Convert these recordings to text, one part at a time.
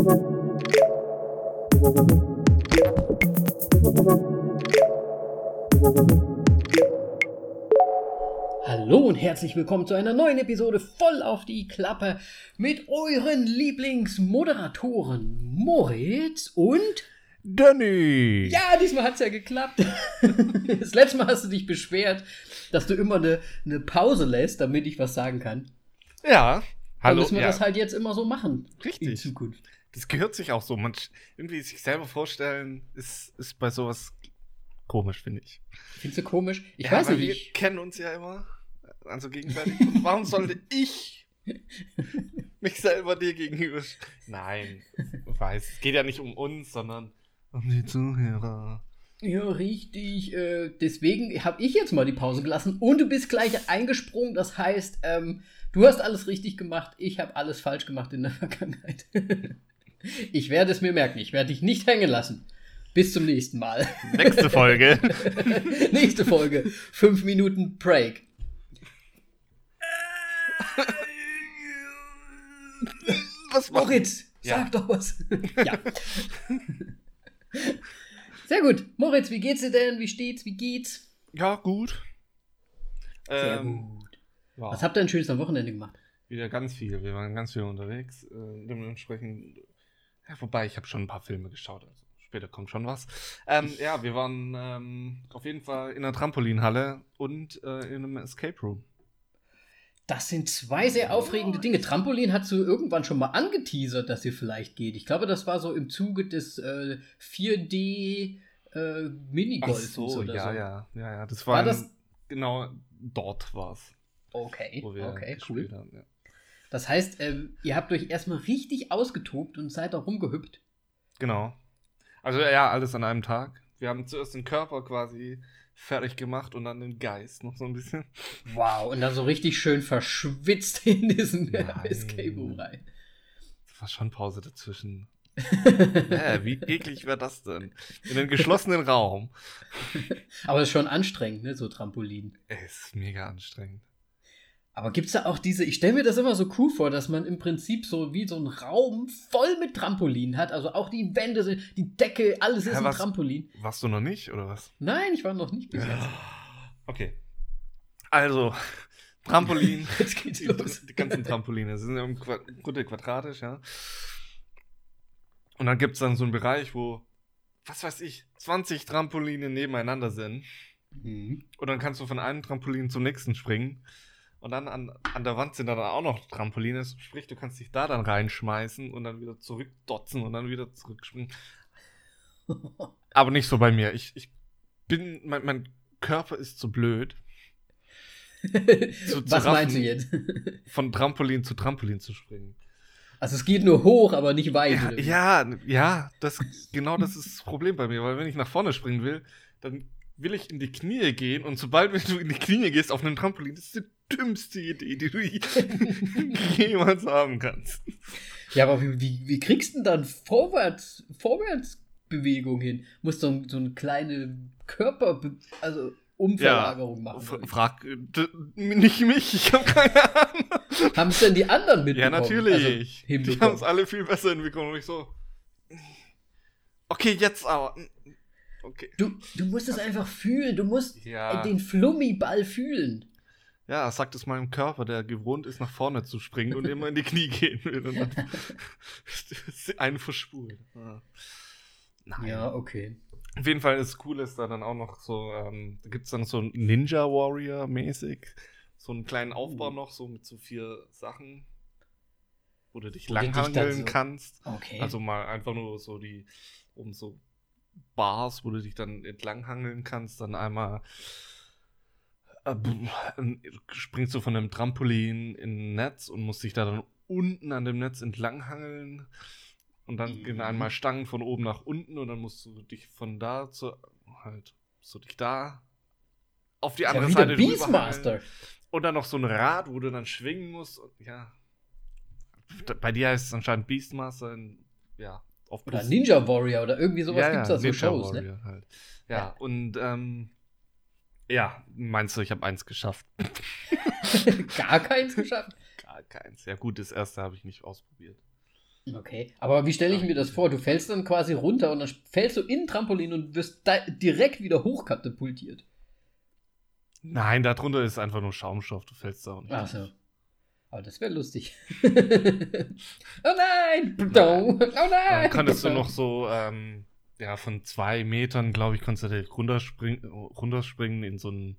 Hallo und herzlich willkommen zu einer neuen Episode voll auf die Klappe mit euren Lieblingsmoderatoren Moritz und Danny! ja, diesmal hat's ja geklappt. Das letzte Mal hast du dich beschwert, dass du immer eine, eine Pause lässt, damit ich was sagen kann. Ja, Dann hallo. müssen wir ja. das halt jetzt immer so machen. In Richtig. Zukunft. Das gehört sich auch so. Man, irgendwie sich selber vorstellen, ist, ist bei sowas komisch, finde ich. Findest du komisch? Ich ja, weiß nicht. Wir kennen uns ja immer. Also gegenseitig. Warum sollte ich mich selber dir gegenüber. Nein, weiß. Es geht ja nicht um uns, sondern um die Zuhörer. ja, richtig. Äh, deswegen habe ich jetzt mal die Pause gelassen und du bist gleich eingesprungen. Das heißt, ähm, du hast alles richtig gemacht. Ich habe alles falsch gemacht in der Vergangenheit. Ich werde es mir merken. Ich werde dich nicht hängen lassen. Bis zum nächsten Mal. Nächste Folge. Nächste Folge. Fünf Minuten Break. Was Moritz, Ja. sag doch was. ja. Sehr gut. Moritz, wie geht's dir denn? Wie steht's? Wie geht's? Ja, gut. Sehr Ähm, gut. ja. Was habt ihr denn schönes am Wochenende gemacht? Wieder ganz viel. Wir waren ganz viel unterwegs. Äh, dementsprechend. Ja, wobei, ich habe schon ein paar Filme geschaut. Also später kommt schon was. Ähm, ja, wir waren ähm, auf jeden Fall in einer Trampolinhalle und äh, in einem Escape Room. Das sind zwei sehr aufregende Dinge. Trampolin hast du irgendwann schon mal angeteasert, dass ihr vielleicht geht. Ich glaube, das war so im Zuge des äh, 4D äh, Minigolfs oder ja, so. ja, ja, ja. Das War war, das- genau dort war's, Okay, wo wir okay, cool. haben. Ja. Das heißt, ähm, ihr habt euch erstmal richtig ausgetobt und seid da rumgehüpft. Genau. Also ja, alles an einem Tag. Wir haben zuerst den Körper quasi fertig gemacht und dann den Geist noch so ein bisschen. Wow, und dann so richtig schön verschwitzt in diesen. Escape Room rein. Es war schon Pause dazwischen. Hä, wie eklig wäre das denn? In einem geschlossenen Raum. Aber es ist schon anstrengend, ne, so Trampolin. Es ist mega anstrengend. Aber gibt's da auch diese, ich stelle mir das immer so cool vor, dass man im Prinzip so wie so einen Raum voll mit Trampolin hat. Also auch die Wände sind, die Decke, alles ist ein was? Trampolin. Warst du noch nicht, oder was? Nein, ich war noch nicht bis jetzt. Okay. Also, Trampolin. Jetzt geht's die, los. die ganzen Trampoline sind ja im Grunde quadratisch, ja. Und dann gibt es dann so einen Bereich, wo, was weiß ich, 20 Trampoline nebeneinander sind. Mhm. Und dann kannst du von einem Trampolin zum nächsten springen. Und dann an, an der Wand sind dann auch noch Trampoline. Sprich, du kannst dich da dann reinschmeißen und dann wieder zurückdotzen und dann wieder zurückspringen. Aber nicht so bei mir. Ich, ich bin, mein, mein Körper ist zu blöd, zu Was meinst du jetzt? von Trampolin zu Trampolin zu springen. Also es geht nur hoch, aber nicht weit. Ja, ja, ja, das, genau das ist das Problem bei mir, weil wenn ich nach vorne springen will, dann will ich in die Knie gehen und sobald wenn du in die Knie gehst auf einem Trampolin, das ist die dümmste Idee, die du jemals haben kannst. Ja, aber wie, wie, wie kriegst du denn dann vorwärts, Vorwärtsbewegung hin? Musst du so eine kleine Körper, also Umverlagerung machen. F frag äh, nicht mich, ich habe keine Ahnung. Haben es denn die anderen Ja, mitbekommen? natürlich. Also, die haben es alle viel besser hinbekommen und ich so. Okay, jetzt aber. Okay. Du, du musst es einfach fühlen. Du musst Ja. den Flummiball fühlen. Ja, sagt es meinem Körper, der gewohnt ist, nach vorne zu springen und immer in die Knie gehen will. Und dann einen verspult. Ja. Nein. Ja, okay. Auf jeden Fall ist cool, ist da dann auch noch so, ähm, da gibt es dann so ein Ninja Warrior mäßig. So einen kleinen Aufbau Uh. noch, so mit so vier Sachen, wo du dich langhangeln so- kannst. Okay. Also mal einfach nur so die, um so Bars, wo du dich dann entlanghangeln kannst, dann einmal äh, springst du von einem Trampolin in ein Netz und musst dich da dann unten an dem Netz entlanghangeln und dann Mhm. gehen einmal Stangen von oben nach unten und dann musst du dich von da zu halt so dich da auf die ja, andere wie Seite. Beastmaster. Und dann noch so ein Rad, wo du dann schwingen musst. Und, ja. Bei dir heißt es anscheinend Beastmaster. In, ja, auf Oder Ninja Warrior oder irgendwie sowas ja, gibt's ja, da so Ninja Shows, ne? Warrior Halt. Ja, Ja. und ähm, ja, meinst du, ich habe eins geschafft? Gar keins geschafft. Gar keins. Ja, gut, das erste habe ich nicht ausprobiert. Okay, aber wie stelle ich mir das vor? Du fällst dann quasi runter und dann fällst du in den Trampolin und wirst direkt wieder hochkatapultiert. Nein, darunter ist einfach nur Schaumstoff, du fällst da auch nicht. Ach so. Aber das wäre lustig. oh nein! Oh nein! Dann konntest du noch so, ähm, ja, von zwei Metern, glaube ich, konntest du direkt runterspringen, runterspringen in so ein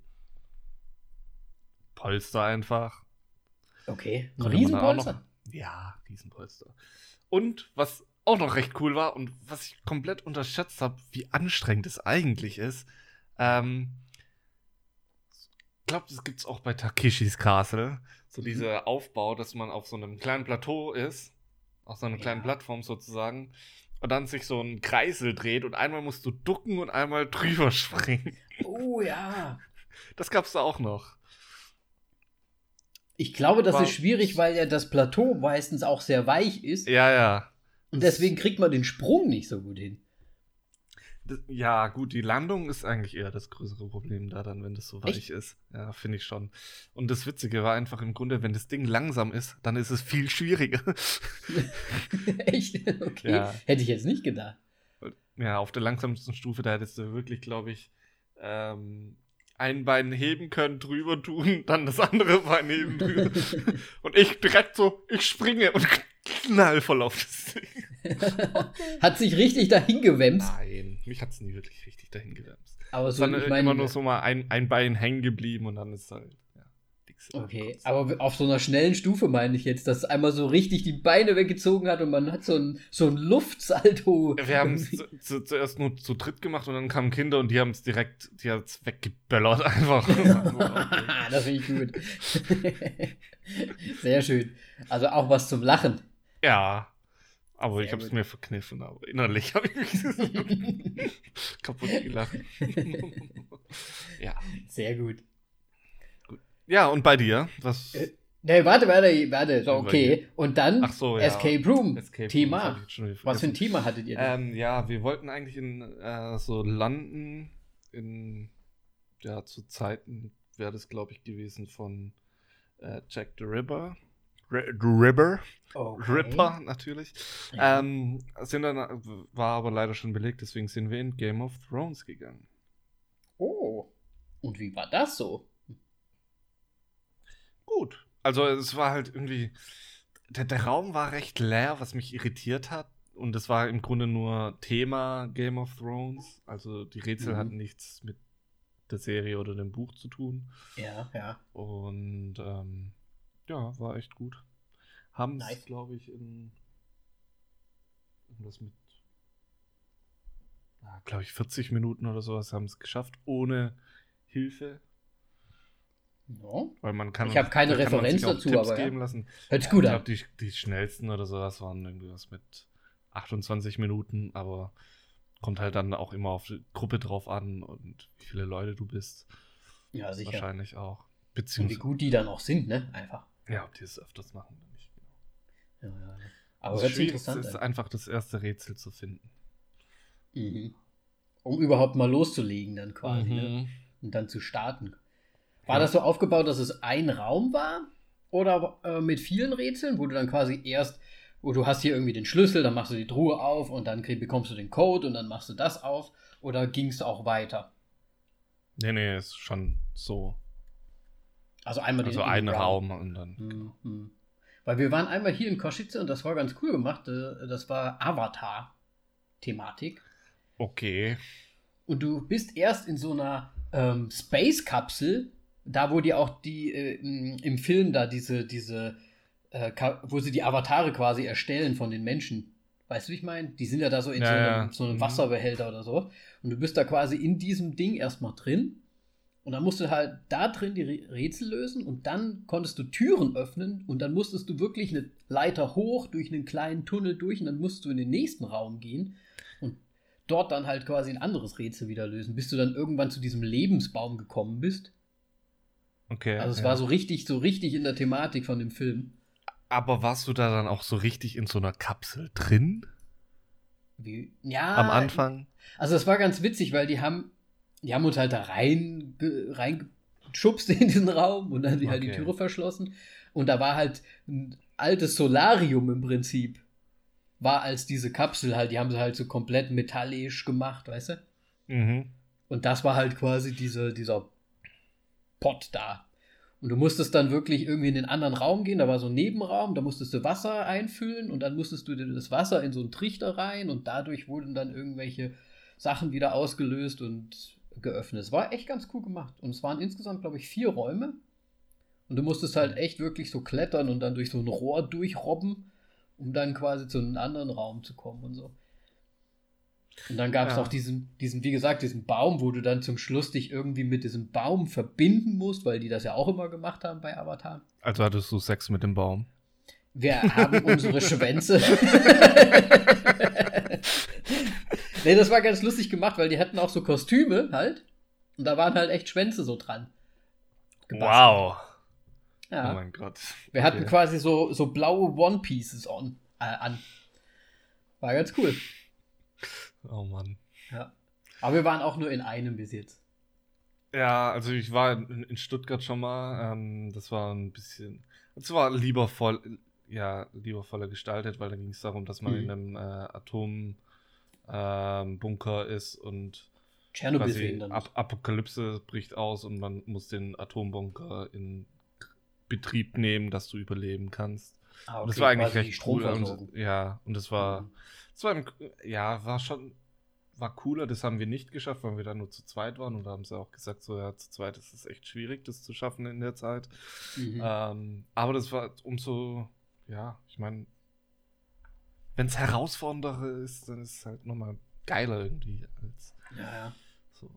Polster einfach. Okay, ein Riesenpolster? Ja, Riesenpolster. Und was auch noch recht cool war und was ich komplett unterschätzt habe, wie anstrengend es eigentlich ist, ähm, glaube, das gibt es auch bei Takeshis Castle. So mhm. dieser Aufbau, dass man auf so einem kleinen Plateau ist, auf so einer ja. kleinen Plattform sozusagen, und dann sich so ein Kreisel dreht und einmal musst du ducken und einmal drüber springen. Oh ja. Das gab's da auch noch. Ich glaube, das war, ist schwierig, weil ja das Plateau meistens auch sehr weich ist. Ja, ja. Und deswegen kriegt man den Sprung nicht so gut hin. Ja, gut, die Landung ist eigentlich eher das größere Problem da dann, wenn das so weich Echt? ist. Ja, finde ich schon. Und das Witzige war einfach im Grunde, wenn das Ding langsam ist, dann ist es viel schwieriger. Echt? Okay. Ja. Hätte ich jetzt nicht gedacht. Ja, auf der langsamsten Stufe, da hättest du wirklich, glaube ich, ähm, ein Bein heben können, drüber tun, dann das andere Bein heben drüber. und ich direkt so, ich springe und knall voll auf das Ding. hat sich richtig dahin gewämst? Nein, mich hat es nie wirklich richtig dahin gewämst. Aber so, dann ich meine, immer nur so mal ein, ein Bein hängen geblieben und dann ist halt. Okay, aber auf so einer schnellen Stufe meine ich jetzt, dass einmal so richtig die Beine weggezogen hat und man hat so ein, so ein Luftsalto. Wir haben es zu, zu, zuerst nur zu dritt gemacht und dann kamen Kinder und die haben es direkt, die hat es weggeböllert einfach. das finde ich gut. Sehr schön. Also auch was zum Lachen. Ja. Aber Sehr ich habe es mir verkniffen, aber innerlich habe ich mich kaputt gelacht. ja. Sehr gut. Ja, und bei dir? Was? Äh, nee, warte, warte, warte. So, okay. Und dann so, ja. Escape Room. Escape Thema. Room, Was für ein Thema hattet ihr denn? Ähm, ja, wir wollten eigentlich in äh, so landen in ja, zu Zeiten wäre das, glaube ich, gewesen von äh, Jack the Ripper. R the Ripper. Okay. Ripper natürlich. Ja. Ähm, sind dann, war aber leider schon belegt, deswegen sind wir in Game of Thrones gegangen. Oh. Und wie war das so? gut. Also es war halt irgendwie, der, der Raum war recht leer, was mich irritiert hat. Und es war im Grunde nur Thema Game of Thrones. Also die Rätsel mhm. hatten nichts mit der Serie oder dem Buch zu tun. Ja, ja. Und ähm, ja, war echt gut. Haben es, nice. glaube ich, in irgendwas mit, glaube ich, 40 Minuten oder sowas haben es geschafft, ohne Hilfe. Ja. Weil man kann. Ich habe keine Referenz dazu, Tipps aber. Geben ja. lassen. Hört gut an. Ich glaube, die, die schnellsten oder sowas waren irgendwas mit 28 Minuten, aber kommt halt dann auch immer auf die Gruppe drauf an und wie viele Leute du bist. Ja, sicher. Wahrscheinlich auch. Beziehungsweise. Und wie gut die dann auch sind, ne? Einfach. Ja, ob die es öfters machen oder nicht. Genau. Ja, ja. Aber das Schwierigste ist einfach das erste Rätsel zu finden. Mhm. Um überhaupt mal loszulegen, dann quasi. Ne? Mhm. Ne? Und dann zu starten. War das so aufgebaut, dass es ein Raum war? Oder äh, mit vielen Rätseln, wo du dann quasi erst, wo du hast hier irgendwie den Schlüssel, dann machst du die Truhe auf und dann bekommst du den Code und dann machst du das auf? Oder ging es auch weiter? Nee, nee, ist schon so. Also einmal also den ein Raum. Raum. und dann. Hm, hm. Weil wir waren einmal hier in Koschitze und das war ganz cool gemacht. Äh, das war Avatar-Thematik. Okay. Und du bist erst in so einer ähm, Space-Kapsel da, wo die auch die äh, im Film da diese, diese, äh, wo sie die Avatare quasi erstellen von den Menschen. Weißt du, wie ich meine? Die sind ja da so in ja, so, einem, ja. so einem mhm. Wasserbehälter oder so. Und du bist da quasi in diesem Ding erstmal drin. Und dann musst du halt da drin die Rätsel lösen und dann konntest du Türen öffnen und dann musstest du wirklich eine Leiter hoch durch einen kleinen Tunnel durch und dann musst du in den nächsten Raum gehen und dort dann halt quasi ein anderes Rätsel wieder lösen, bis du dann irgendwann zu diesem Lebensbaum gekommen bist. Okay. Also es ja. war so richtig, so richtig in der Thematik von dem Film. Aber warst du da dann auch so richtig in so einer Kapsel drin? Wie? Ja. Am Anfang? Also es war ganz witzig, weil die haben, die haben uns halt da rein, reingeschubst in diesen Raum und dann die okay. halt die Türe verschlossen. Und da war halt ein altes Solarium im Prinzip. war als diese Kapsel halt, die haben sie halt so komplett metallisch gemacht, weißt du? Mhm. Und das war halt quasi diese, dieser Pot da. Und du musstest dann wirklich irgendwie in den anderen Raum gehen, da war so ein Nebenraum, da musstest du Wasser einfüllen und dann musstest du das Wasser in so einen Trichter rein und dadurch wurden dann irgendwelche Sachen wieder ausgelöst und geöffnet. Es war echt ganz cool gemacht. Und es waren insgesamt, glaube ich, vier Räume. Und du musstest halt echt wirklich so klettern und dann durch so ein Rohr durchrobben, um dann quasi zu einem anderen Raum zu kommen und so. Und dann gab es Ja. auch diesen, diesen, wie gesagt, diesen Baum, wo du dann zum Schluss dich irgendwie mit diesem Baum verbinden musst, weil die das ja auch immer gemacht haben bei Avatar. Also hattest du Sex mit dem Baum. Wir haben unsere Schwänze. nee, das war ganz lustig gemacht, weil die hatten auch so Kostüme halt. Und da waren halt echt Schwänze so dran. gebastelt. Wow. Oh Ja. mein Gott. Wir hatten Okay. quasi so, so blaue One Pieces on, äh, an. War ganz cool. Oh Mann. Ja. Aber wir waren auch nur in einem bis jetzt. Ja, also ich war in, in Stuttgart schon mal. Ähm, das war ein bisschen. Es war liebevoll, ja, liebevoller gestaltet, weil da ging es darum, dass man Mhm. in einem äh, Atombunker ähm, Bunker ist und Tschernobyl. Ap Apokalypse bricht aus und man muss den Atombunker in Betrieb nehmen, dass du überleben kannst. Ah, Und das okay, war eigentlich recht cool. Und, ja, und das war, Mhm. das war, ja, war schon, war cooler. Das haben wir nicht geschafft, weil wir da nur zu zweit waren. Und da haben sie auch gesagt, so, ja, zu zweit ist es echt schwierig, das zu schaffen in der Zeit. Mhm. Ähm, aber das war umso, ja, ich meine, wenn es herausfordernder ist, dann ist es halt nochmal geiler irgendwie als ja, ja. so.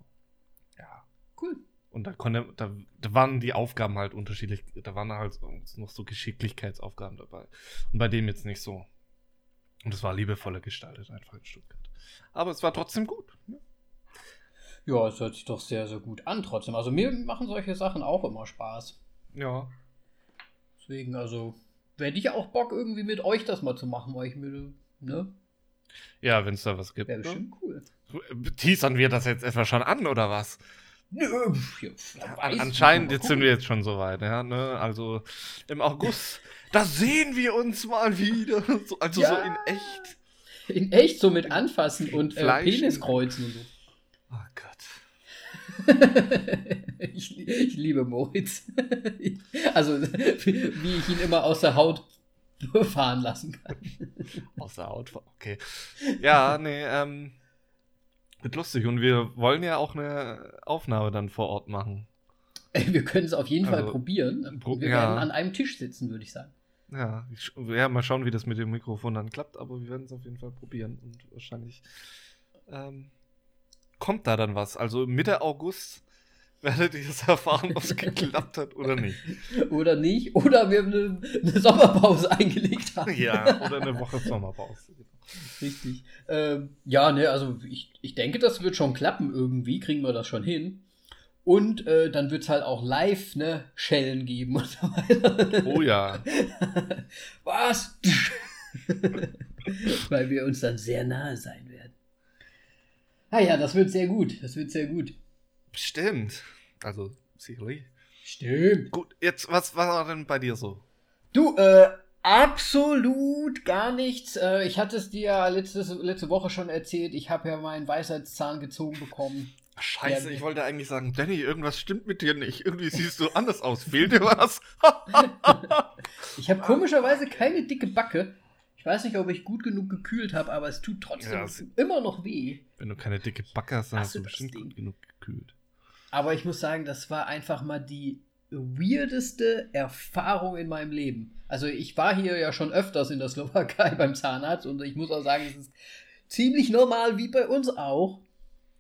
Ja. Cool. Und da konnte, da, da waren die Aufgaben halt unterschiedlich. Da waren halt noch so Geschicklichkeitsaufgaben dabei. Und bei dem jetzt nicht so. Und es war liebevoller gestaltet einfach in Stuttgart. Aber es war trotzdem gut. ne? Ja, es hört sich doch sehr, sehr gut an trotzdem. Also mir machen solche Sachen auch immer Spaß. Ja. Deswegen, also, werde ich auch Bock, irgendwie mit euch das mal zu machen, weil ich mir, ne? Ja, wenn es da was gibt. Wäre Ne? bestimmt cool. Teasern wir das jetzt etwa schon an, oder was? Nö, ja, An, anscheinend jetzt sind wir jetzt schon so weit, ja, ne? Also im August, da sehen wir uns mal wieder. So, also Ja. so in echt. In echt so mit anfassen und äh, Fleisch- Peniskreuzen und so. Ich, ich liebe Moritz. also, wie ich ihn immer aus der Haut fahren lassen kann. Aus der Haut. Okay. Ja, nee, ähm. Wird lustig. Und wir wollen ja auch eine Aufnahme dann vor Ort machen. Wir können es auf jeden Fall Also, probieren. pro- wir ja. werden an einem Tisch sitzen, würde ich sagen. Ja, ich, ja, mal schauen, wie das mit dem Mikrofon dann klappt, aber wir werden es auf jeden Fall probieren. Und wahrscheinlich ähm, kommt da dann was. Also Mitte August werdet ihr es erfahren, ob es geklappt hat oder nicht. Oder nicht. Oder wir eine, eine Sommerpause eingelegt haben. Ja, oder eine Woche Sommerpause. Richtig. Ähm, ja, ne, also ich, ich denke, das wird schon klappen irgendwie, kriegen wir das schon hin. Und äh, dann wird es halt auch live, ne, Schellen geben und so weiter. Oh ja. Was? Weil wir uns dann sehr nahe sein werden. Ah ja, das wird sehr gut. Das wird sehr gut. Bestimmt. Also, sicherlich. Stimmt. Gut, jetzt, was, was war denn bei dir so? Du, äh, absolut gar nichts. Äh, ich hatte es dir ja letztes, letzte Woche schon erzählt. Ich habe ja meinen Weisheitszahn gezogen bekommen. Scheiße, Ja, ich wollte eigentlich sagen, Danny, irgendwas stimmt mit dir nicht. Irgendwie siehst du anders aus. Fehlt dir was? Ich habe komischerweise keine dicke Backe. Ich weiß nicht, ob ich gut genug gekühlt habe, aber es tut trotzdem Ja, es- immer noch weh. Wenn du keine dicke Backe hast, dann Hast hast du bestimmt Ding? gut genug gekühlt. Aber ich muss sagen, das war einfach mal die weirdeste Erfahrung in meinem Leben. Also ich war hier ja schon öfters in der Slowakei beim Zahnarzt und ich muss auch sagen, es ist ziemlich normal wie bei uns auch.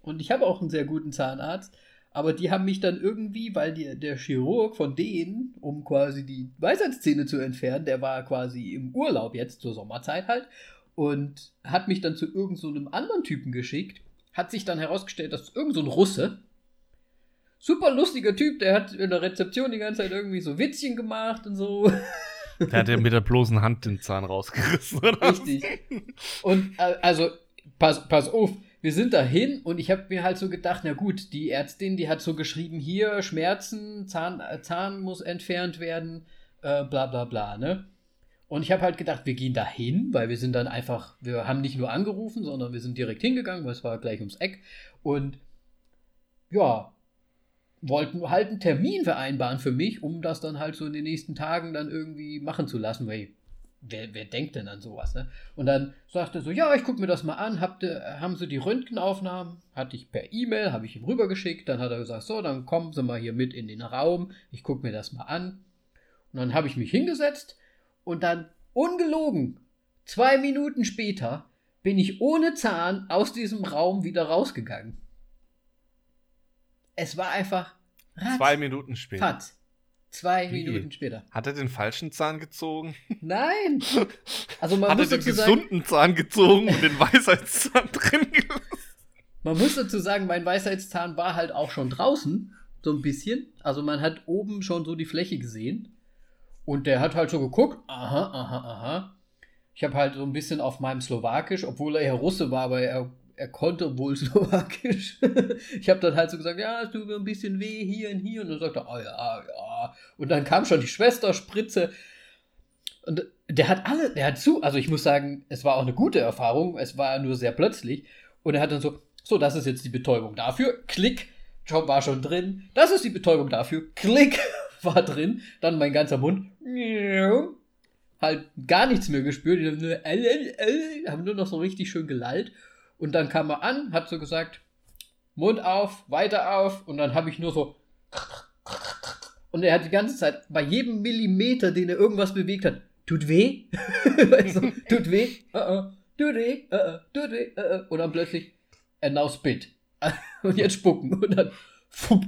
Und ich habe auch einen sehr guten Zahnarzt. Aber die haben mich dann irgendwie, weil die, der Chirurg von denen, um quasi die Weisheitszähne zu entfernen, der war quasi im Urlaub jetzt zur Sommerzeit halt und hat mich dann zu irgendeinem so einem anderen Typen geschickt. Hat sich dann herausgestellt, dass irgend so ein Russe, super lustiger Typ, der hat in der Rezeption die ganze Zeit irgendwie so Witzchen gemacht und so. Der hat ja mit der bloßen Hand den Zahn rausgerissen, oder? Richtig. Und äh, also, pass, pass auf, wir sind dahin und ich habe mir halt so gedacht, na gut, die Ärztin, die hat so geschrieben, hier Schmerzen, Zahn, äh, Zahn muss entfernt werden, äh, bla bla bla, ne? Und ich habe halt gedacht, wir gehen da hin, weil wir sind dann einfach, wir haben nicht nur angerufen, sondern wir sind direkt hingegangen, weil es war gleich ums Eck. Und ja, wollten halt einen Termin vereinbaren für mich, um das dann halt so in den nächsten Tagen dann irgendwie machen zu lassen, weil wer, wer denkt denn an sowas, ne? Und dann sagte er so, ja, ich gucke mir das mal an, habt, haben sie die Röntgenaufnahmen, hatte ich per E-Mail, habe ich ihm rübergeschickt, dann hat er gesagt, so, dann kommen sie mal hier mit in den Raum, ich gucke mir das mal an. Und dann habe ich mich hingesetzt und dann, ungelogen, zwei Minuten später bin ich ohne Zahn aus diesem Raum wieder rausgegangen. Es war einfach ratz, Zwei Minuten später. Fatz. Zwei Wie? Minuten später. Hat er den falschen Zahn gezogen? Nein. Also man Hat muss er den gesunden sagen, Zahn gezogen und den Weisheitszahn drin gelassen? Man muss dazu sagen, mein Weisheitszahn war halt auch schon draußen, so ein bisschen. Also man hat oben schon so die Fläche gesehen. Und der hat halt so geguckt, aha, aha, aha. Ich habe halt so ein bisschen auf meinem Slowakisch, obwohl er ja Russe war, aber er er konnte wohl Slowakisch. ich habe dann halt so gesagt, ja, es tut mir ein bisschen weh hier und hier. Und dann sagte er, oh ja, ja. Und dann kam schon die Schwesterspritze. Und der hat alle, der hat zu, also ich muss sagen, es war auch eine gute Erfahrung, es war nur sehr plötzlich. Und er hat dann so, so, das ist jetzt die Betäubung dafür, klick, war schon drin. Das ist die Betäubung dafür, klick, war drin. Dann mein ganzer Mund, halt gar nichts mehr gespürt. Die haben nur, haben nur noch so richtig schön gelallt. Und dann kam er an, hat so gesagt, Mund auf, weiter auf. Und dann habe ich nur so. Und er hat die ganze Zeit, bei jedem Millimeter, den er irgendwas bewegt hat, tut weh. du, tut weh, uh -uh, tut weh, uh tut weh. Und dann plötzlich, and now spit. Und jetzt spucken. Und dann fupp,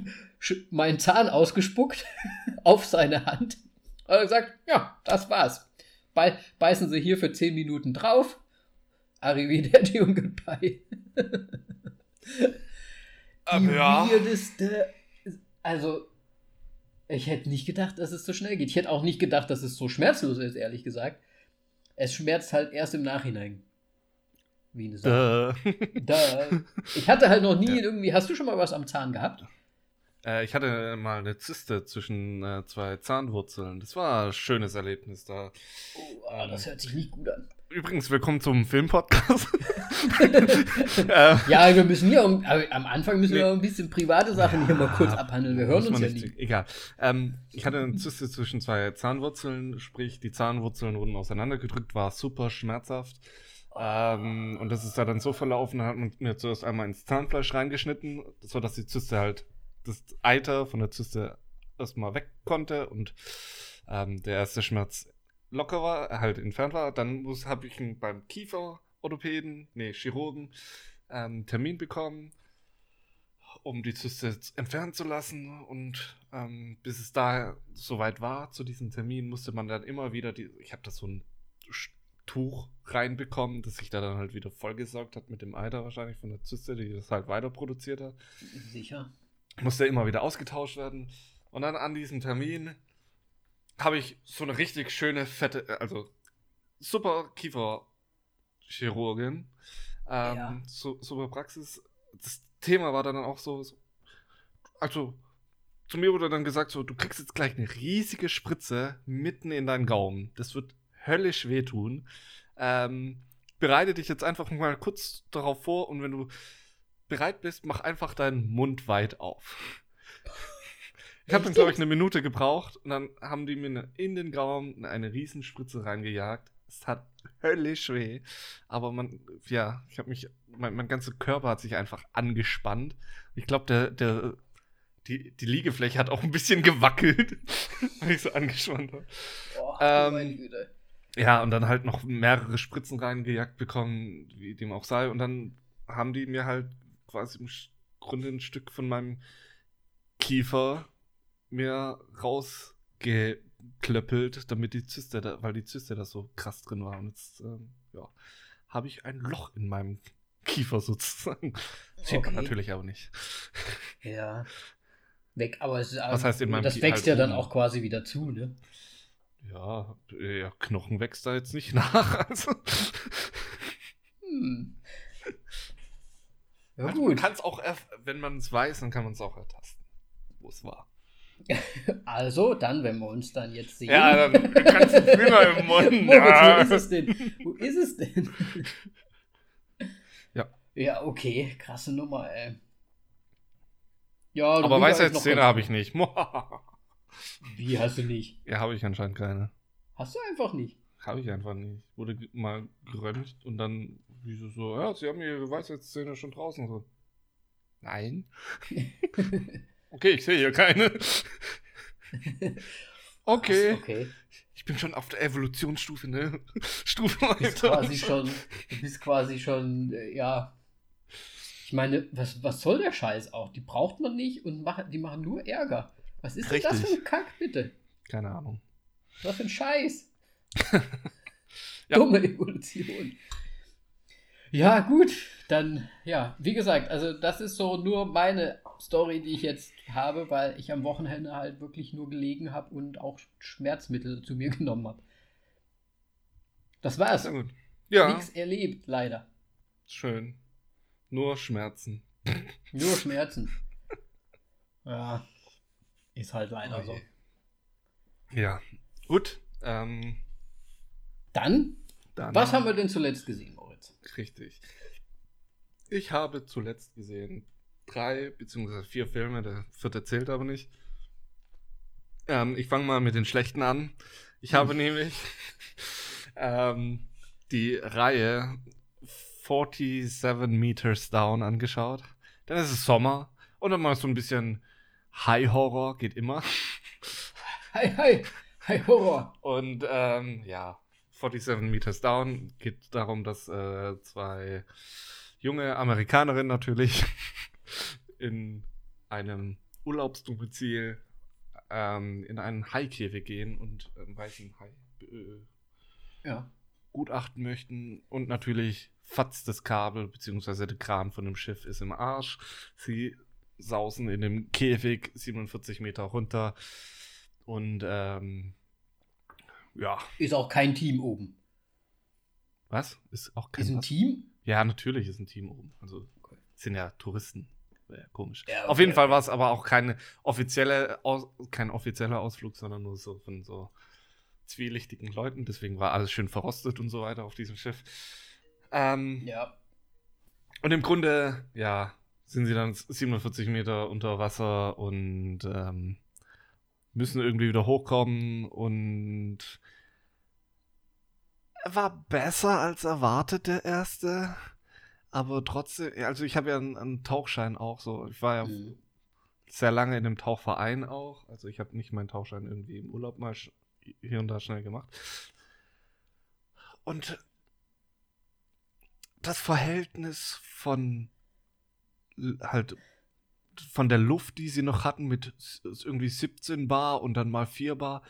meinen Zahn ausgespuckt auf seine Hand. Und er gesagt, ja, das war's. beißen Sie hier für 10 Minuten drauf Arrivederci und Goodbye. Die ja. weirdeste. Also, ich hätte nicht gedacht, dass es so schnell geht. Ich hätte auch nicht gedacht, dass es so schmerzlos ist, ehrlich gesagt. Es schmerzt halt erst im Nachhinein. Wie eine Sache. Da. Ich hatte halt noch nie ja. irgendwie. Hast du schon mal was am Zahn gehabt? Äh, ich hatte mal eine Zyste zwischen äh, zwei Zahnwurzeln. Das war ein schönes Erlebnis da. Oh, ah, das hört sich nicht gut an. Übrigens, willkommen zum Filmpodcast. ja, wir müssen hier um, am Anfang müssen nee. wir ein bisschen private Sachen ja, hier mal kurz abhandeln. Wir hören uns ja nicht. Egal. Ähm, ich hatte eine Zyste zwischen zwei Zahnwurzeln, sprich die Zahnwurzeln wurden auseinandergedrückt, war super schmerzhaft. Ähm, und das ist da dann so verlaufen, hat man mir zuerst einmal ins Zahnfleisch reingeschnitten, sodass die Zyste halt, das Eiter von der Zyste erstmal weg konnte und ähm, der erste Schmerz locker war, halt entfernt war, dann habe ich beim Kieferorthopäden, nee, Chirurgen, ähm, Termin bekommen, um die Zyste entfernen zu lassen. Und ähm, bis es da soweit war, zu diesem Termin, musste man dann immer wieder, die, ich habe da so ein Tuch reinbekommen, das sich da dann halt wieder vollgesaugt hat mit dem Eiter wahrscheinlich von der Zyste, die das halt weiter produziert hat. Sicher. Musste immer wieder ausgetauscht werden. Und dann an diesem Termin habe ich so eine richtig schöne, fette, also super Kieferchirurgin. Ähm, ja. so, super Praxis. Das Thema war dann auch so, so, also zu mir wurde dann gesagt, so, du kriegst jetzt gleich eine riesige Spritze mitten in deinen Gaumen. Das wird höllisch wehtun. Ähm, bereite dich jetzt einfach mal kurz darauf vor und wenn du bereit bist, mach einfach deinen Mund weit auf. Ich habe dann, glaube ich, eine Minute gebraucht und dann haben die mir in den Gaumen eine Riesenspritze reingejagt. Es hat höllisch weh. Aber man, ja, ich habe mich, mein, mein ganzer Körper hat sich einfach angespannt. Ich glaube, der, der, die, die Liegefläche hat auch ein bisschen gewackelt, weil ich so angespannt war. Oh, ähm, ja, und dann halt noch mehrere Spritzen reingejagt bekommen, wie dem auch sei. Und dann haben die mir halt quasi im Grunde ein Stück von meinem Kiefer mir rausgeklöppelt, damit die Zyste, da, weil die Zyste da so krass drin war. Und jetzt, ähm, ja, habe ich ein Loch in meinem Kiefer sozusagen. Sieht okay. man natürlich aber nicht. Ja. Weg, aber es, Was heißt in meinem das wächst halt ja dann auch quasi wieder zu, ne? Ja, ja, Knochen wächst da jetzt nicht nach. Also. Hm. Ja, gut. Man kann es auch, wenn man es weiß, dann kann man es auch ertasten, wo es war. Also, dann, wenn wir uns dann jetzt sehen. Ja, dann kannst du Finger im Mund. Moritz, Ja. wo ist es denn? Wo ist es denn? Ja. Ja, okay, krasse Nummer, ey. Ja, Aber Weisheitszähne habe ich nicht. Wie hast du nicht? ja, habe ich anscheinend keine. Hast du einfach nicht. Habe ich einfach nicht. Wurde mal geröntgt und dann wieso so, ja, sie haben ihre Weisheitszähne schon draußen. So. Nein. Okay, ich sehe hier keine. Okay. Okay. Ich bin schon auf der Evolutionsstufe, ne? Stufe Du bist quasi schon, du bist quasi schon, äh, ja. Ich meine, was, was soll der Scheiß auch? Die braucht man nicht und machen, die machen nur Ärger. Was ist denn das für ein Kack, bitte? Keine Ahnung. Was für ein Scheiß. Ja. Dumme Evolution. Ja, gut, dann, ja, wie gesagt, also das ist so nur meine Story, die ich jetzt habe, weil ich am Wochenende halt wirklich nur gelegen habe und auch Schmerzmittel zu mir genommen habe. Das war's. Sehr gut. Ja, Nichts erlebt, leider. schön. Nur Schmerzen. Nur Schmerzen. Ja, ist halt leider so. Ja, gut. Ähm, Dann, dann was haben wir denn zuletzt gesehen, Moritz? Richtig. Ich habe zuletzt gesehen drei beziehungsweise vier Filme, der vierte zählt aber nicht. Ähm, ich fange mal mit den schlechten an. Ich habe nämlich ähm, die Reihe 47 Meters Down angeschaut. Dann ist es Sommer und dann mal so ein bisschen High Horror, geht immer. Hi, hi, hi, Horror. Und ähm, ja, 47 Meters Down geht darum, dass äh, zwei junge Amerikanerinnen natürlich in einem Urlaubsdomizil ähm, in einen Haikäfig gehen und einen weißen Hai äh, Ja. gutachten möchten. Und natürlich fatzt das Kabel bzw. der Kran von dem Schiff ist im Arsch. Sie sausen in dem Käfig 47 Meter runter. Und ähm, ja, Ist auch kein Team oben. was? Ist auch kein Ist ein was? Team? Ja, natürlich ist ein Team oben. Also Okay. sind ja Touristen. Wäre ja komisch. Ja, Auf okay, jeden Fall war es aber auch keine offizielle Aus kein offizieller Ausflug, sondern nur so von so zwielichtigen Leuten. Deswegen war alles schön verrostet und so weiter auf diesem Schiff. Ähm, Ja. Und im Grunde, ja, sind sie dann 47 Meter unter Wasser und ähm, müssen irgendwie wieder hochkommen und war besser als erwartet, der erste. Aber trotzdem, also ich habe ja einen, einen Tauchschein auch so. Ich war ja Mhm. sehr lange in dem Tauchverein auch. Also ich habe nicht meinen Tauchschein irgendwie im Urlaub mal hier und da schnell gemacht. Und das Verhältnis von halt von der Luft, die sie noch hatten, mit irgendwie 17 Bar und dann mal 4 Bar,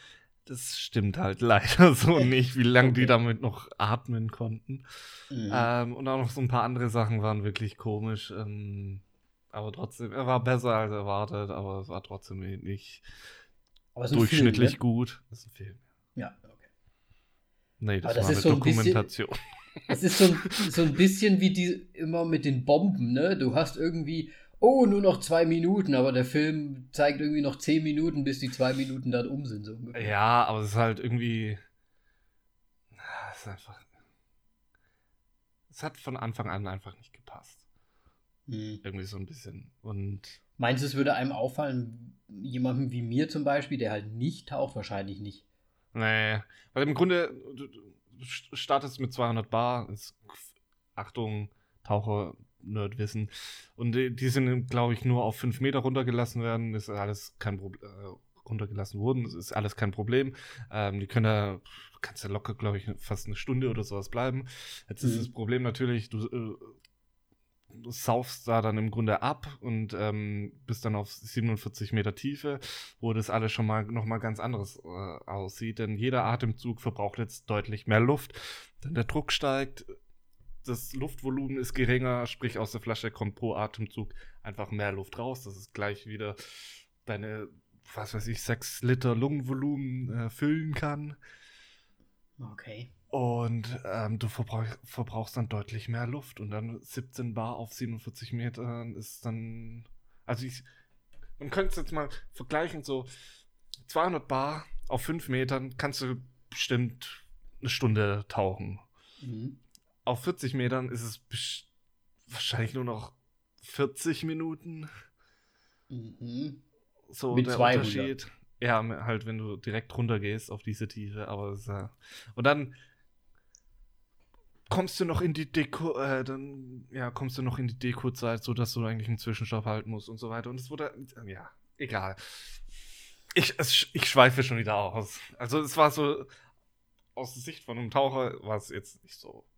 das stimmt halt leider so nicht, wie lange die Okay. damit noch atmen konnten. Mhm. Ähm, und auch noch so ein paar andere Sachen waren wirklich komisch. Ähm, aber trotzdem, er war besser als erwartet, aber es war trotzdem nicht ist ein durchschnittlich Film, gut. Das ist ein Film. ne? Ja, okay. Nee, das, das war ist eine so ein bisschen- Dokumentation. Es ist so ein, so ein bisschen wie die immer mit den Bomben, ne? Du hast irgendwie, oh, nur noch zwei Minuten, aber der Film zeigt irgendwie noch zehn Minuten, bis die zwei Minuten dann um sind. So ungefähr. Ja, aber es ist halt irgendwie. Es ist einfach. Es hat von Anfang an einfach nicht gepasst. Mhm. Irgendwie so ein bisschen. Und Meinst du, es würde einem auffallen, jemandem wie mir zum Beispiel, der halt nicht taucht, wahrscheinlich nicht. Nee, weil im Grunde, du, startest mit 200 Bar, ist, Achtung, Taucher, Nerdwissen, und die, sind, glaube ich, nur auf 5 Meter runtergelassen werden, ist alles kein Problem, äh, runtergelassen wurden, ist alles kein Problem. Ähm, die können da, kannst ja locker, glaube ich, fast eine Stunde oder sowas bleiben. Jetzt ist Mhm. das Problem natürlich, du, äh, saufst da dann im Grunde ab und ähm, bist dann auf 47 Meter Tiefe, wo das alles schon mal noch mal ganz anderes äh, aussieht. Denn jeder Atemzug verbraucht jetzt deutlich mehr Luft, denn der Druck steigt, das Luftvolumen ist geringer, sprich aus der Flasche kommt pro Atemzug einfach mehr Luft raus. Das ist gleich wieder deine, was weiß ich, 6 Liter Lungenvolumen äh, füllen kann. Okay. Und ähm, du verbrauch, verbrauchst dann deutlich mehr Luft. Und dann 17 Bar auf 47 Metern ist dann. Also ich, Und könntest jetzt mal vergleichen, so 200 Bar auf 5 Metern kannst du bestimmt eine Stunde tauchen. Mhm. Auf 40 Metern ist es wahrscheinlich nur noch 40 Minuten. Mhm. So Mit der 200. Unterschied. Ja, halt, wenn du direkt runter gehst auf diese Tiefe, aber es, äh, und dann kommst du noch in die Deko, äh, dann ja, kommst du noch in die Deko-Zeit, so dass du eigentlich einen Zwischenstopp halten musst und so weiter. Und es wurde, ja, egal. Ich, es, ich schweife schon wieder aus. Also es war so, aus der Sicht von einem Taucher war es jetzt nicht so ja.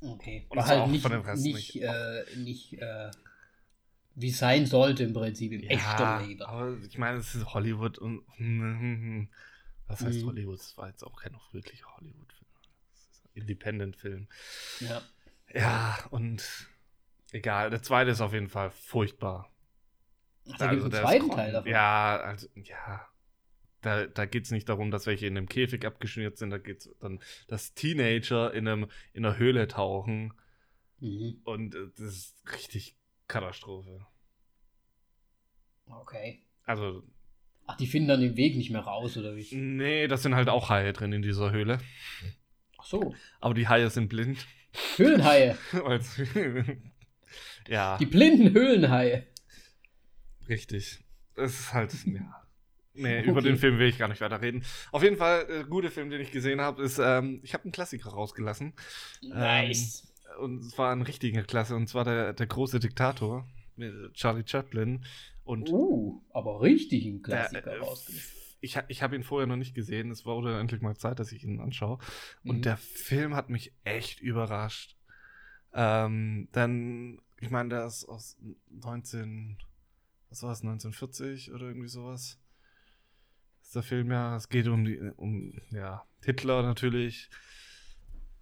Okay. War halt auch nicht, von dem Rest nicht, nicht. äh, nicht äh, wie sein sollte im Prinzip, im echten Leben. aber ich meine, es ist Hollywood und was heißt Mhm. Hollywood? Es war jetzt auch kein wirklicher Hollywood-Film. Es ist ein Independent-Film. Ja. Ja, und egal, der zweite ist auf jeden Fall furchtbar. Ach, da gibt einen zweiten Teil davon. Ja, also, ja. Da, da geht es nicht darum, dass welche in einem Käfig abgeschnürt sind, da geht es dann, dass Teenager in, einem, in einer Höhle tauchen Mhm. und äh, das ist richtig Katastrophe. Okay. Also, Ach, die finden dann den Weg nicht mehr raus, oder wie? nee, das sind halt auch Haie drin in dieser Höhle. Ach so. Aber die Haie sind blind. Höhlenhaie. Ja, Die blinden Höhlenhaie. richtig. Es ist halt, ja. Nee, Okay. über den Film will ich gar nicht weiter reden. Auf jeden Fall, der gute Film, den ich gesehen habe, ist, ähm, ich habe einen Klassiker rausgelassen. Nice. Und es war ein richtiger Klasse, und zwar der, der große Diktator mit Charlie Chaplin. Und uh, aber richtig ein der, Klassiker äh, rausgesucht. ich, ich habe ihn vorher noch nicht gesehen. Es wurde endlich mal Zeit, dass ich ihn anschaue. Und Mhm. der Film hat mich echt überrascht. Ähm, dann, ich meine, der ist aus 19, was war es, 1940 oder irgendwie sowas. Ist der Film ja, es geht um die, um, ja, Hitler natürlich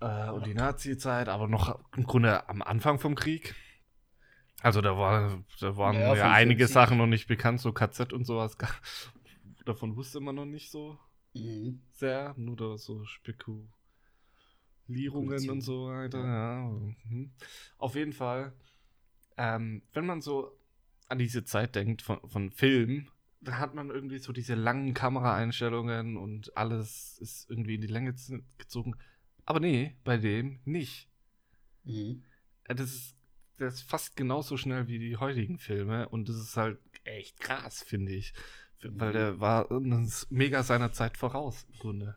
äh, und die Nazi-Zeit, aber noch im Grunde am Anfang vom Krieg. Also da war, da waren Ja, ja, einige 45. Sachen noch nicht bekannt, so KZ und sowas. Davon wusste man noch nicht so Mhm. sehr, nur da so Spekulierungen und so weiter. Ja. mhm. Auf jeden Fall, ähm, wenn man so an diese Zeit denkt von, von Film, da hat man irgendwie so diese langen Kameraeinstellungen und alles ist irgendwie in die Länge gezogen. Aber nee, bei dem nicht. Mhm. Äh, Das ist, das ist fast genauso schnell wie die heutigen Filme und das ist halt echt krass, finde ich. Weil Mhm. der war äh, mega seiner Zeit voraus, im Grunde.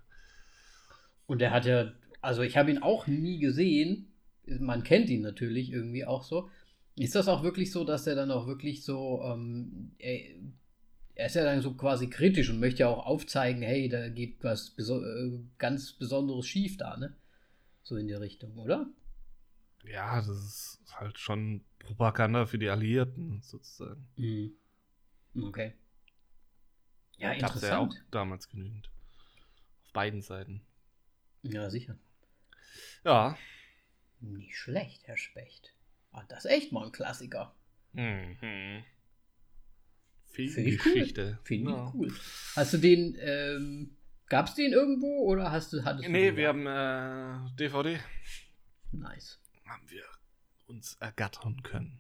Und er hat ja, also ich habe ihn auch nie gesehen. Man kennt ihn natürlich irgendwie auch so. Ist das auch wirklich so, dass er dann auch wirklich so, ähm, er, ist ja dann so quasi kritisch und möchte ja auch aufzeigen, hey, da geht was beso äh, ganz Besonderes schief da, ne? So in die Richtung, oder? Ja, das ist halt schon Propaganda für die Alliierten, sozusagen. Mhm. Okay. Ja, Gab's ja auch interessant. damals genügend. Auf beiden Seiten. Ja, sicher. Ja. Nicht schlecht, Herr Specht. Ah, das ist echt mal ein Klassiker. Mhm. Viel Finde ich cool. Geschichte. Finde Ja. ich cool. Hast du den, ähm, gab's den irgendwo oder hast du, hattest du Nee, den wir haben äh, DVD. Nice. Haben wir uns ergattern können.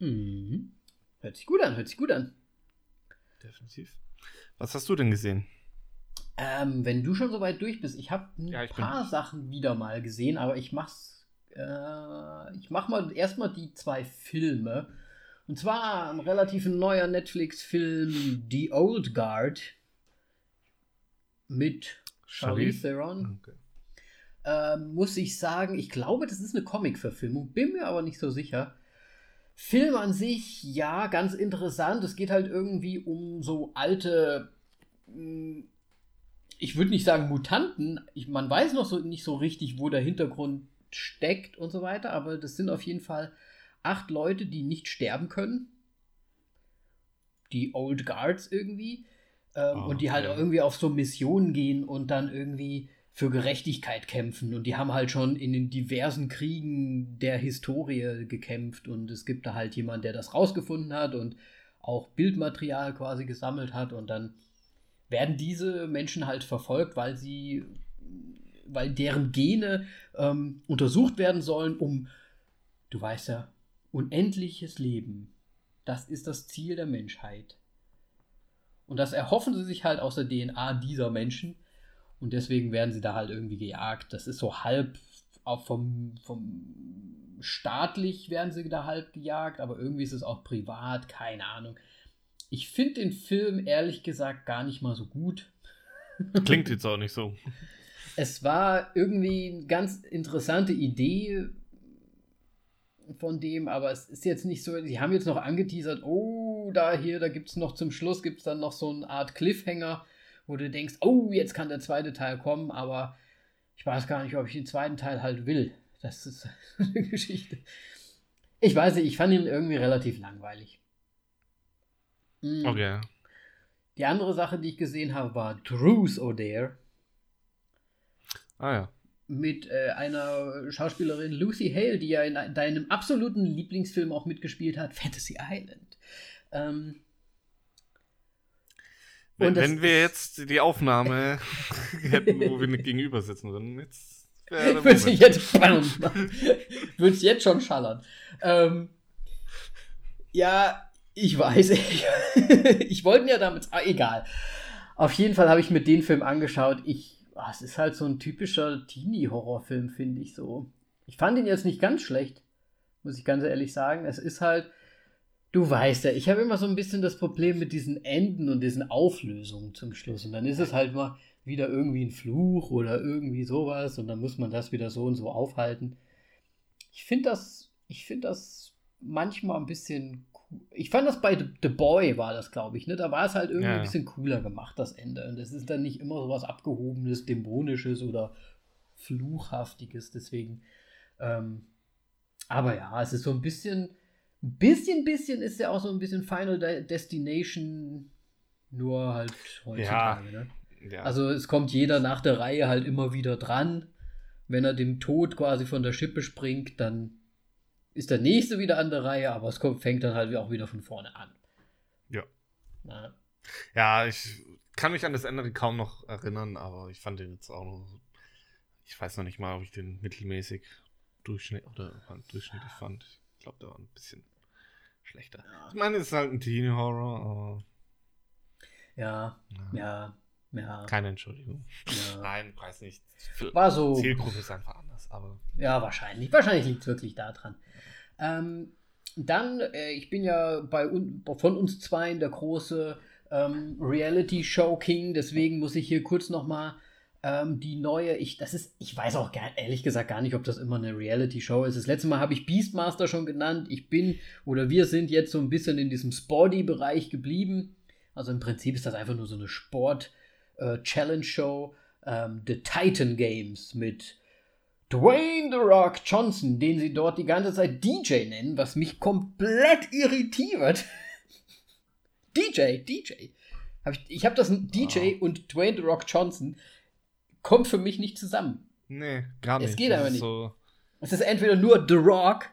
Mhm. Hört sich gut an, hört sich gut an. Definitiv. Was hast du denn gesehen? Ähm, wenn du schon so weit durch bist, ich habe ein Ja, ich paar. Sachen wieder mal gesehen, aber ich mach's, äh, ich mach mal erstmal die zwei Filme. Und zwar ein relativ neuer Netflix-Film The Old Guard mit Charlize Theron. Okay. ähm, muss ich sagen, ich glaube, das ist eine Comic-Verfilmung, bin mir aber nicht so sicher. Film an sich, ja, ganz interessant. Es geht halt irgendwie um so alte, mh, ich würde nicht sagen Mutanten. Ich, man weiß noch so nicht so richtig, wo der Hintergrund steckt und so weiter, aber das sind auf jeden Fall acht Leute, die nicht sterben können. Die Old Guards irgendwie. Ähm, Ah, Und die halt okay. irgendwie auf so Missionen gehen und dann irgendwie für Gerechtigkeit kämpfen. Und die haben halt schon in den diversen Kriegen der Historie gekämpft. Und es gibt da halt jemand, der das rausgefunden hat und auch Bildmaterial quasi gesammelt hat. Und dann werden diese Menschen halt verfolgt, weil sie, weil deren Gene ähm, untersucht werden sollen, um, du weißt ja, unendliches Leben das ist das Ziel der Menschheit. Und das erhoffen sie sich halt aus der DNA dieser Menschen. Und deswegen werden sie da halt irgendwie gejagt. Das ist so halb auch vom, vom staatlich werden sie da halb gejagt, aber irgendwie ist es auch privat, keine Ahnung. Ich finde den Film ehrlich gesagt gar nicht mal so gut. Klingt jetzt auch nicht so. Es war irgendwie eine ganz interessante Idee von dem, aber es ist jetzt nicht so, sie haben jetzt noch angeteasert, oh, da hier, da gibt es noch zum Schluss, gibt es dann noch so eine Art Cliffhanger, wo du denkst, oh, jetzt kann der zweite Teil kommen, aber ich weiß gar nicht, ob ich den zweiten Teil halt will. Das ist eine Geschichte. Ich weiß nicht, ich fand ihn irgendwie relativ langweilig. Mhm. Okay. Die andere Sache, die ich gesehen habe, war Truth or Dare. Ah ja. Mit äh, einer Schauspielerin Lucy Hale, die ja in deinem absoluten Lieblingsfilm auch mitgespielt hat, Fantasy Island. Ähm, wenn, wenn wir jetzt die Aufnahme hätten, wo wir nicht gegenüber sitzen würden, jetzt würde ich jetzt, würde jetzt schon schallern. Ähm, ja, ich weiß. Ich, ich wollte ja damit. Ah, egal. Auf jeden Fall habe ich mir den Film angeschaut. Ich. Oh, es ist halt so ein typischer Teenie-Horrorfilm, finde ich so. Ich fand ihn jetzt nicht ganz schlecht, muss ich ganz ehrlich sagen. Es ist halt. Du weißt ja, ich habe immer so ein bisschen das Problem mit diesen Enden und diesen Auflösungen zum Schluss. Und dann ist es halt mal wieder irgendwie ein Fluch oder irgendwie sowas. Und dann muss man das wieder so und so aufhalten. Ich finde das. Ich finde das manchmal ein bisschen ich fand das bei The Boy war das, glaube ich, ne? Da war es halt irgendwie ja. ein bisschen cooler gemacht, das Ende. Und es ist dann nicht immer so was Abgehobenes, Dämonisches oder Fluchhaftiges, deswegen. Ähm, aber ja, es ist so ein bisschen, ein bisschen, bisschen ist ja auch so ein bisschen Final Destination, nur halt heutzutage, ja. ne? Ja. Also es kommt jeder nach der Reihe halt immer wieder dran. Wenn er dem Tod quasi von der Schippe springt, dann ist der nächste wieder an der Reihe, aber es kommt, fängt dann halt auch wieder von vorne an. Ja. Na. Ja, ich kann mich an das Ende kaum noch erinnern, aber ich fand den jetzt auch noch. Ich weiß noch nicht mal, ob ich den mittelmäßig durchschnitt oder durchschnittlich fand. Ich glaube, der war ein bisschen schlechter. Ja. Ich meine, es ist halt ein Teen-Horror, aber. Ja, ja, ja, ja. Keine Entschuldigung. Ja. Nein, weiß nicht. War so. Zielgruppe ist einfach anders, aber. Ja, wahrscheinlich. Wahrscheinlich liegt es wirklich daran. Ähm, dann, äh, ich bin ja bei von uns zwei der große ähm, Reality-Show-King, deswegen muss ich hier kurz nochmal ähm, die neue, ich, das ist, ich weiß auch gar, ehrlich gesagt gar nicht, ob das immer eine Reality-Show ist. Das letzte Mal habe ich Beastmaster schon genannt. Ich bin oder wir sind jetzt so ein bisschen in diesem Sporty-Bereich geblieben. Also im Prinzip ist das einfach nur so eine Sport-Challenge-Show. Äh, ähm, The Titan Games mit Dwayne The Rock Johnson, den sie dort die ganze Zeit DJ nennen, was mich komplett irritiert. DJ, DJ. Hab ich ich habe das DJ oh. und Dwayne The Rock Johnson kommt für mich nicht zusammen. Nee, gar nicht. Es geht aber nicht. So es ist entweder nur The Rock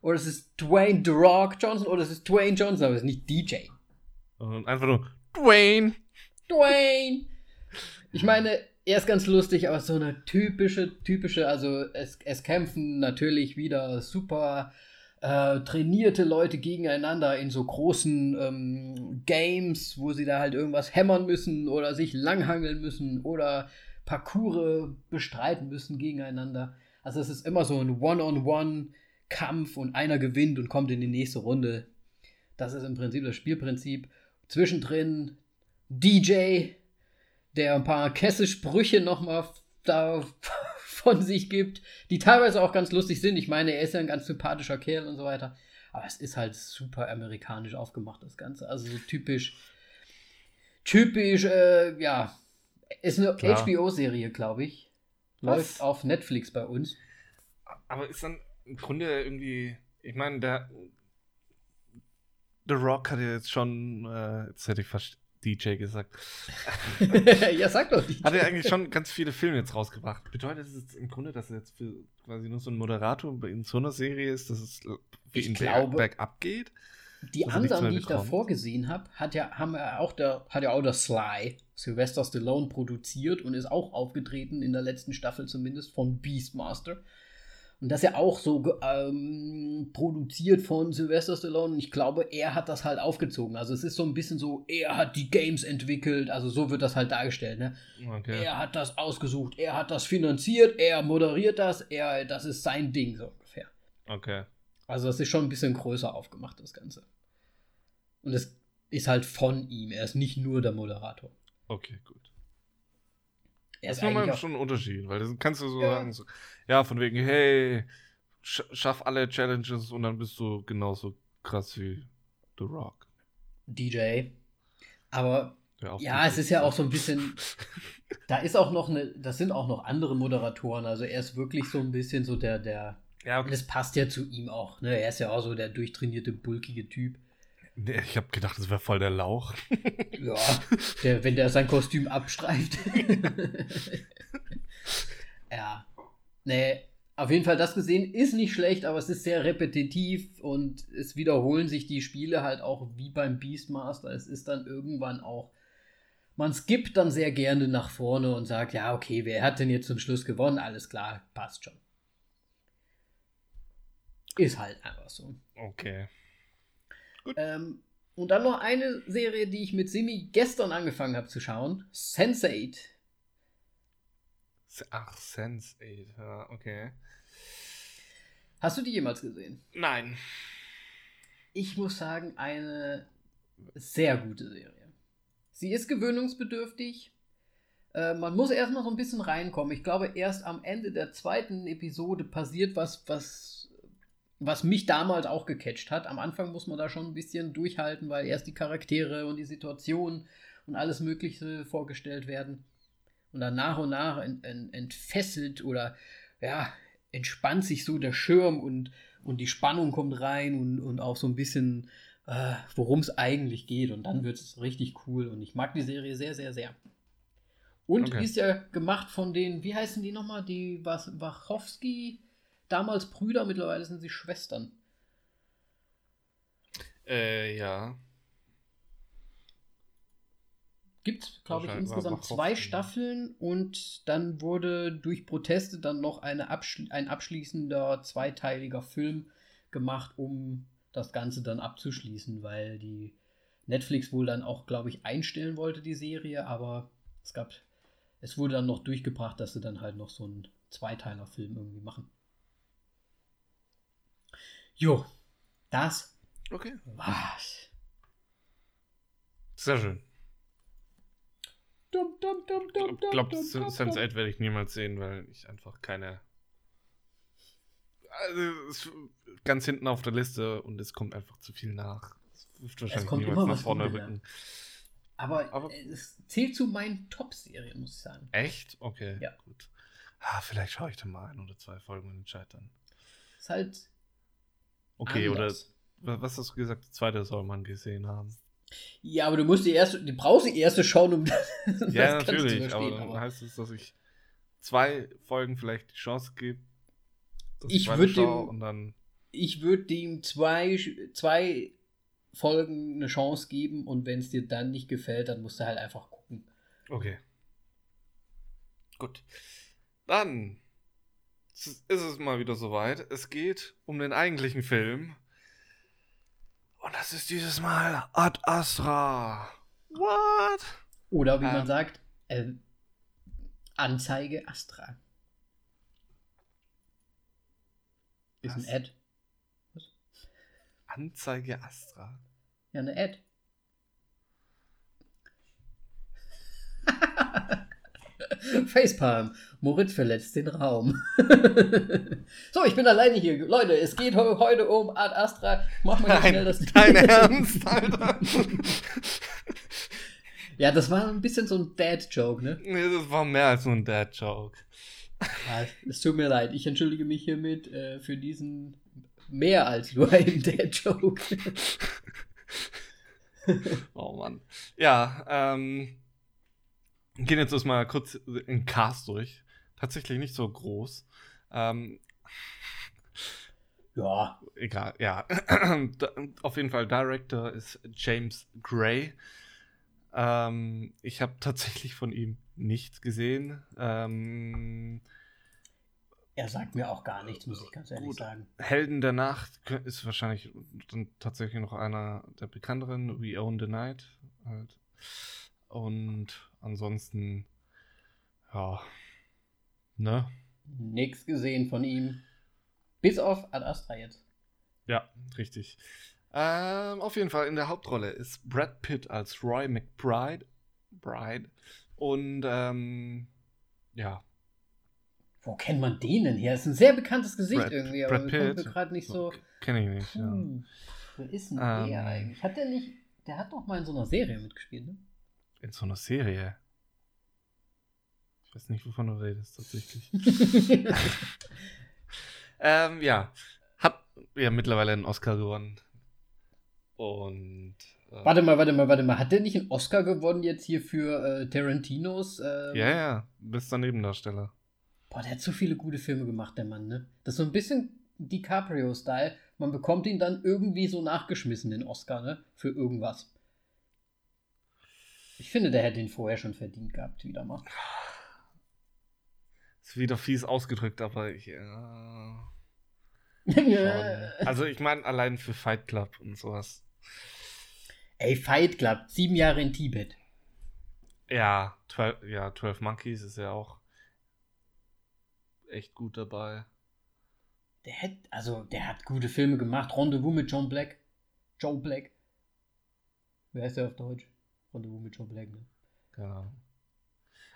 oder es ist Dwayne The Rock Johnson oder es ist Dwayne Johnson, aber es ist nicht DJ. Und einfach nur Dwayne. Dwayne. Ich meine, er ist ganz lustig, aber so eine typische, typische, also es, es kämpfen natürlich wieder super äh, trainierte Leute gegeneinander in so großen ähm, Games, wo sie da halt irgendwas hämmern müssen oder sich langhangeln müssen oder Parcours bestreiten müssen gegeneinander. Also es ist immer so ein One-on-One-Kampf und einer gewinnt und kommt in die nächste Runde. Das ist im Prinzip das Spielprinzip. Zwischendrin DJ, der ein paar Kesselsprüche nochmal da von sich gibt, die teilweise auch ganz lustig sind. Ich meine, er ist ja ein ganz sympathischer Kerl und so weiter. Aber es ist halt super amerikanisch aufgemacht, das Ganze. Also so typisch, typisch, äh, ja, ist eine HBO-Serie, glaube ich. Läuft Was? auf Netflix bei uns. Aber ist dann im Grunde irgendwie, ich meine, der The Rock hat ja jetzt schon, äh, jetzt hätte ich fast DJ gesagt. ja, sag doch DJ. Hat er eigentlich schon ganz viele Filme jetzt rausgebracht. Bedeutet das jetzt im Grunde, dass er jetzt für quasi nur so ein Moderator in so einer Serie ist, dass es wie in glaube, bergab geht? Die anderen, die ich davor gesehen habe, hat ja, haben ja auch der, hat ja auch der Sly, Sylvester Stallone, produziert und ist auch aufgetreten in der letzten Staffel zumindest von Beastmaster. Und das ist ja auch so ähm, produziert von Sylvester Stallone. Ich glaube, er hat das halt aufgezogen. Also es ist so ein bisschen so, er hat die Games entwickelt. Also so wird das halt dargestellt. Ne? Okay. Er hat das ausgesucht, er hat das finanziert, er moderiert das, er, das ist sein Ding so ungefähr. Okay. Also das ist schon ein bisschen größer aufgemacht, das Ganze. Und es ist halt von ihm. Er ist nicht nur der Moderator. Okay, gut. Das ist nochmal schon ein Unterschied, weil das kannst du so ja. sagen, so, ja, von wegen, hey, schaff alle Challenges und dann bist du genauso krass wie The Rock. DJ. Aber ja, ja es ist ja auch so ein bisschen, da ist auch noch eine, das sind auch noch andere Moderatoren, also er ist wirklich so ein bisschen so der, der, ja, okay. das passt ja zu ihm auch, ne? Er ist ja auch so der durchtrainierte, bulkige Typ. Ich habe gedacht, das wäre voll der Lauch. ja, der, wenn der sein Kostüm abstreift. ja. Nee, auf jeden Fall das gesehen ist nicht schlecht, aber es ist sehr repetitiv und es wiederholen sich die Spiele halt auch wie beim Beastmaster. Es ist dann irgendwann auch. Man skippt dann sehr gerne nach vorne und sagt, ja, okay, wer hat denn jetzt zum Schluss gewonnen? Alles klar, passt schon. Ist halt einfach so. Okay. Ähm, und dann noch eine Serie, die ich mit Simi gestern angefangen habe zu schauen: Sense8. Ach, Sense8, ja, okay. Hast du die jemals gesehen? Nein. Ich muss sagen, eine sehr gute Serie. Sie ist gewöhnungsbedürftig. Äh, man muss erstmal so ein bisschen reinkommen. Ich glaube, erst am Ende der zweiten Episode passiert was, was was mich damals auch gecatcht hat. Am Anfang muss man da schon ein bisschen durchhalten, weil erst die Charaktere und die Situation und alles Mögliche vorgestellt werden. Und dann nach und nach ent, ent, entfesselt oder ja, entspannt sich so der Schirm und, und die Spannung kommt rein und, und auch so ein bisschen, äh, worum es eigentlich geht. Und dann wird es richtig cool. Und ich mag die Serie sehr, sehr, sehr. Und okay. ist ja gemacht von den, wie heißen die nochmal? Die Wachowski damals Brüder, mittlerweile sind sie Schwestern. Äh, ja. Gibt, glaube ich, insgesamt zwei Staffeln und dann wurde durch Proteste dann noch abschli ein abschließender zweiteiliger Film gemacht, um das Ganze dann abzuschließen, weil die Netflix wohl dann auch, glaube ich, einstellen wollte, die Serie, aber es gab, es wurde dann noch durchgebracht, dass sie dann halt noch so einen Zweiteiler-Film irgendwie machen. Jo, das okay. war's. Sehr schön. Dum, dum, dum, dum, ich glaube, Sense 8 werde ich niemals sehen, weil ich einfach keine. Also, ganz hinten auf der Liste und es kommt einfach zu viel nach. Es wirft wahrscheinlich niemals nach vorne rücken. Aber, Aber, es zählt zu meinen Top-Serien, muss ich sagen. Echt? Okay, ja. gut. Ah, vielleicht schaue ich da mal ein oder zwei Folgen und entscheide dann. Ist halt Okay, anders. oder was hast du gesagt? Die zweite soll man gesehen haben. Ja, aber du musst die erste, du brauchst die erste schauen, um das, Ja, das natürlich, aber dann aber. heißt es, dass ich zwei Folgen vielleicht die Chance gebe. Ich würde dem, ich würde dem zwei, zwei Folgen eine Chance geben und wenn es dir dann nicht gefällt, dann musst du halt einfach gucken. Okay. Gut. Dann ist es mal wieder soweit. Es geht um den eigentlichen Film. Und das ist dieses Mal Ad Astra. What? Oder wie ähm, man sagt, äh, Anzeige Astra. Ist was? ein Ad. Was? Anzeige Astra. Ja, eine Ad. Facepalm. Moritz verletzt den Raum. so, ich bin alleine hier. Leute, es geht heute um Art Astra. Mach mal schnell das. Dein Ernst, Alter. ja, das war ein bisschen so ein Dad-Joke, ne? Nee, das war mehr als so ein Dad-Joke. Ja, es tut mir leid. Ich entschuldige mich hiermit äh, für diesen mehr als nur einen Dad-Joke. oh Mann. Ja, ähm gehen jetzt erstmal kurz in Cast durch. Tatsächlich nicht so groß. Ähm, ja. Egal, ja. Auf jeden Fall, Director ist James Gray. Ähm, ich habe tatsächlich von ihm nichts gesehen. Ähm, Er sagt mir auch gar nichts, muss ich ganz ehrlich Gut. sagen. Helden der Nacht ist wahrscheinlich dann tatsächlich noch einer der bekannteren. We Own the Night. Halt. Und ansonsten, ja, ne? Nix gesehen von ihm. Bis auf Ad Astra jetzt. Ja, richtig. Ähm, auf jeden Fall in der Hauptrolle ist Brad Pitt als Roy McBride. Bride. Und ähm, ja, Wo kennt man den denn her? Ist ein sehr bekanntes Gesicht Brad- irgendwie, aber Brad Pitt. mir gerade nicht so. kenne ich nicht. Ja. Puh, wer ist denn Ähm. der eigentlich? Hat der nicht. Der hat doch mal in so einer Serie mitgespielt, ne? In so einer Serie. Ich weiß nicht, wovon du redest, tatsächlich. ähm, ja. Hat ja mittlerweile einen Oscar gewonnen. Und. Äh, warte mal, warte mal, warte mal. Hat der nicht einen Oscar gewonnen jetzt hier für äh, Tarantinos? Ähm, Ja, ja. Bester Nebendarsteller. Boah, der hat so viele gute Filme gemacht, der Mann, ne? Das ist so ein bisschen DiCaprio-Style. Man bekommt ihn dann irgendwie so nachgeschmissen, den Oscar, ne? Für irgendwas. Ich finde, der hätte ihn vorher schon verdient gehabt, wieder mal. Ist wieder fies ausgedrückt, aber ich. Äh, also, ich meine, allein für Fight Club und sowas. Ey, Fight Club, sieben Jahre in Tibet. Ja, 12, ja, 12 Monkeys ist ja auch echt gut dabei. Der hat, also, der hat gute Filme gemacht. Rendezvous mit John Black. Joe Black. Wer heißt der auf Deutsch? Rendezvous mit Joe Black, ne? Ahnung.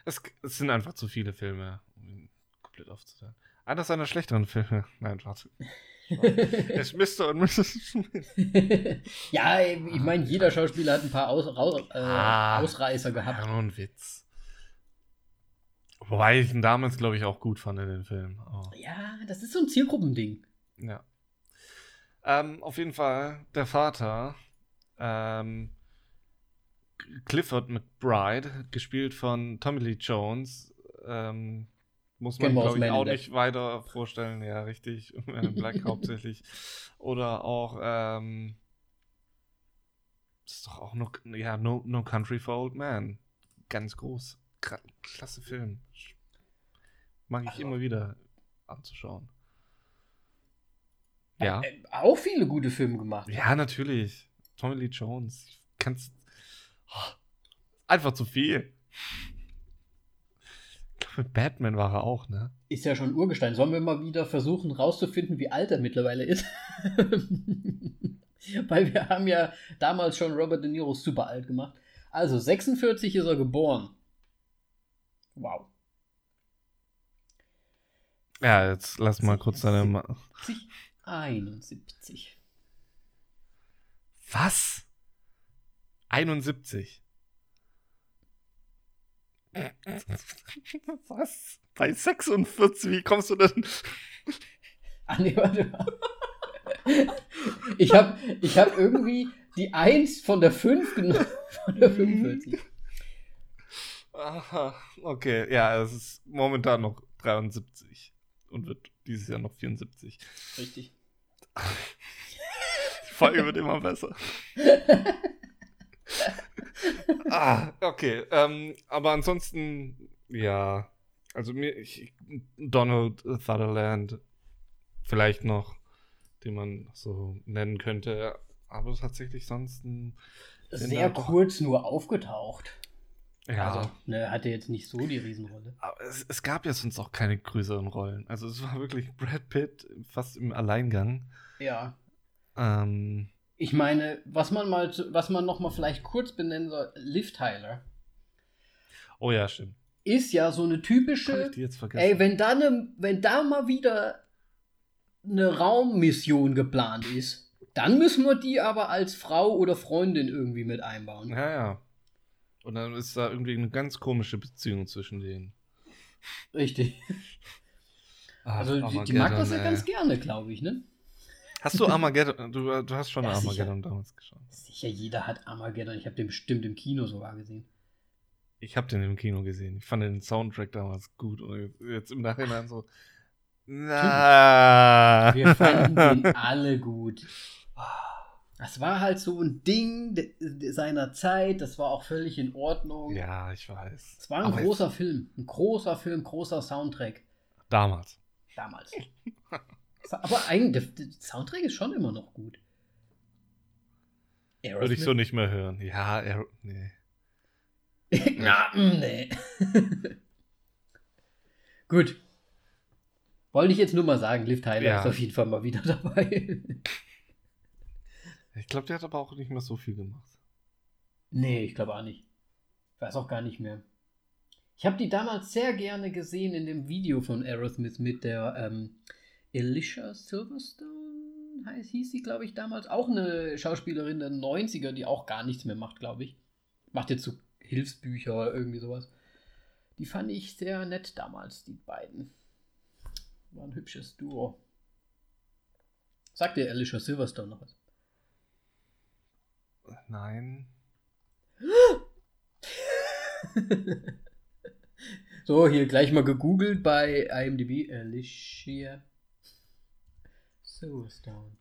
Es, es sind einfach zu viele Filme, um ihn komplett aufzuteilen. Einer seiner schlechteren Filme. Nein, warte. Es Mr. und Mrs. Smith. ja, ich meine, jeder Schauspieler hat ein paar Aus, Raus, äh, Ah. Ausreißer Ja, gehabt. nur ein Witz. Wobei ich ihn damals, glaube ich, auch gut fand in den Film. Oh. Ja, das ist so ein Zielgruppending. Ja. Ähm, auf jeden Fall, der Vater, ähm, Clifford McBride, gespielt von Tommy Lee Jones, ähm, muss man, glaube ich, auch nicht weiter vorstellen. Ja, richtig. Man in Black hauptsächlich. Oder auch, ähm, das ist doch auch noch, ja, no, no Country for Old Man. Ganz groß. Klasse Film. Mag ich Also- immer wieder anzuschauen. Ja. Äh, auch viele gute Filme gemacht. Ja, natürlich. Tommy Lee Jones. Ich kann's. Oh, einfach zu viel. Mit Batman war er auch, ne? Ist ja schon Urgestein. Sollen wir mal wieder versuchen rauszufinden, wie alt er mittlerweile ist? Weil wir haben ja damals schon Robert De Niro super alt gemacht. Also 46 ist er geboren. Wow. Ja, jetzt lass mal kurz deine. Ma 70, 71. Was? 71. Was? Bei 46, wie kommst du denn? Ah, nee, warte mal. Ich habe ich hab irgendwie die 1 von der 5 genommen. Von der 45. Aha, okay. Ja, es ist momentan noch 73 und wird dieses Jahr noch 74. Richtig. Die Folge wird immer besser. ah, okay. Ähm, aber ansonsten, ja. Also mir, ich, Donald Sutherland vielleicht noch, den man so nennen könnte. Aber tatsächlich sonst ein, Sehr kurz nur aufgetaucht. ja. Also, ne, hatte jetzt nicht so die Riesenrolle. Aber es, es gab ja sonst auch keine größeren Rollen. Also es war wirklich Brad Pitt fast im Alleingang. Ja. Ähm, Ich meine, was man mal, was man noch mal vielleicht kurz benennen soll, Liv Tyler oh ja, stimmt. ist ja so eine typische, ich die jetzt vergessen? ey, wenn da, ne, wenn da mal wieder eine Raummission geplant ist, dann müssen wir die aber als Frau oder Freundin irgendwie mit einbauen. Ja, ja. Und dann ist da irgendwie eine ganz komische Beziehung zwischen denen. Richtig. Ach, Also die, die mag das ja Armageddon, ganz gerne, glaube ich, ne? Hast du Armageddon? Du, du hast schon Ja, sicher. Armageddon damals geschaut. Sicher, jeder hat Armageddon. Ich habe den bestimmt im Kino sogar gesehen. Ich habe den im Kino gesehen. Ich fand den Soundtrack damals gut. Und jetzt im Nachhinein so. Na. Wir fanden den alle gut. Das war halt so ein Ding seiner Zeit. Das war auch völlig in Ordnung. Ja, ich weiß. Es war ein Aber großer Film. Ein großer Film, großer Soundtrack. Damals. Damals. Aber eigentlich, der, der Soundtrack ist schon immer noch gut. Würde ich so nicht mehr hören. Ja, er, nee. mm, nee. gut. Wollte ich jetzt nur mal sagen, Liv Tyler Ja. ist auf jeden Fall mal wieder dabei. Ich glaube, der hat aber auch nicht mehr so viel gemacht. nee, ich glaube auch nicht. Ich weiß auch gar nicht mehr. Ich habe die damals sehr gerne gesehen in dem Video von Aerosmith mit der ähm, Alicia Silverstone, heißt, hieß sie, glaube ich, damals. Auch eine Schauspielerin der 90er, die auch gar nichts mehr macht, glaube ich. Macht jetzt so Hilfsbücher oder irgendwie sowas. Die fand ich sehr nett damals, die beiden. War ein hübsches Duo. Sagt dir Alicia Silverstone noch was? Nein. so, hier gleich mal gegoogelt bei IMDb. Alicia Silverstone.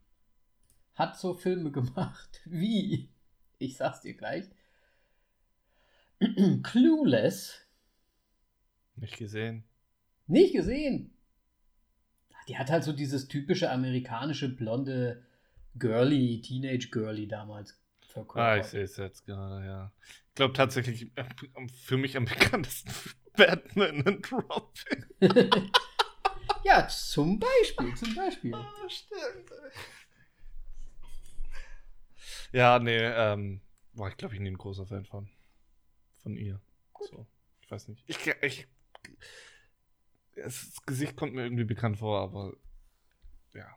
Hat so Filme gemacht. Wie? Ich sag's dir gleich. Clueless. Nicht gesehen. Nicht gesehen. Die hat halt so dieses typische amerikanische blonde Girly, Teenage Girly damals Ah, verkörpert. ich sehe es jetzt gerade, ja. Ich glaube tatsächlich, äh, für mich am bekanntesten Batman und Robin. ja, zum Beispiel, zum Beispiel. Stimmt. Ja, nee, ähm, war ich glaube ich nie ein großer Fan von. Von ihr. So, ich weiß nicht. Ich, ich, das Gesicht kommt mir irgendwie bekannt vor, aber ja.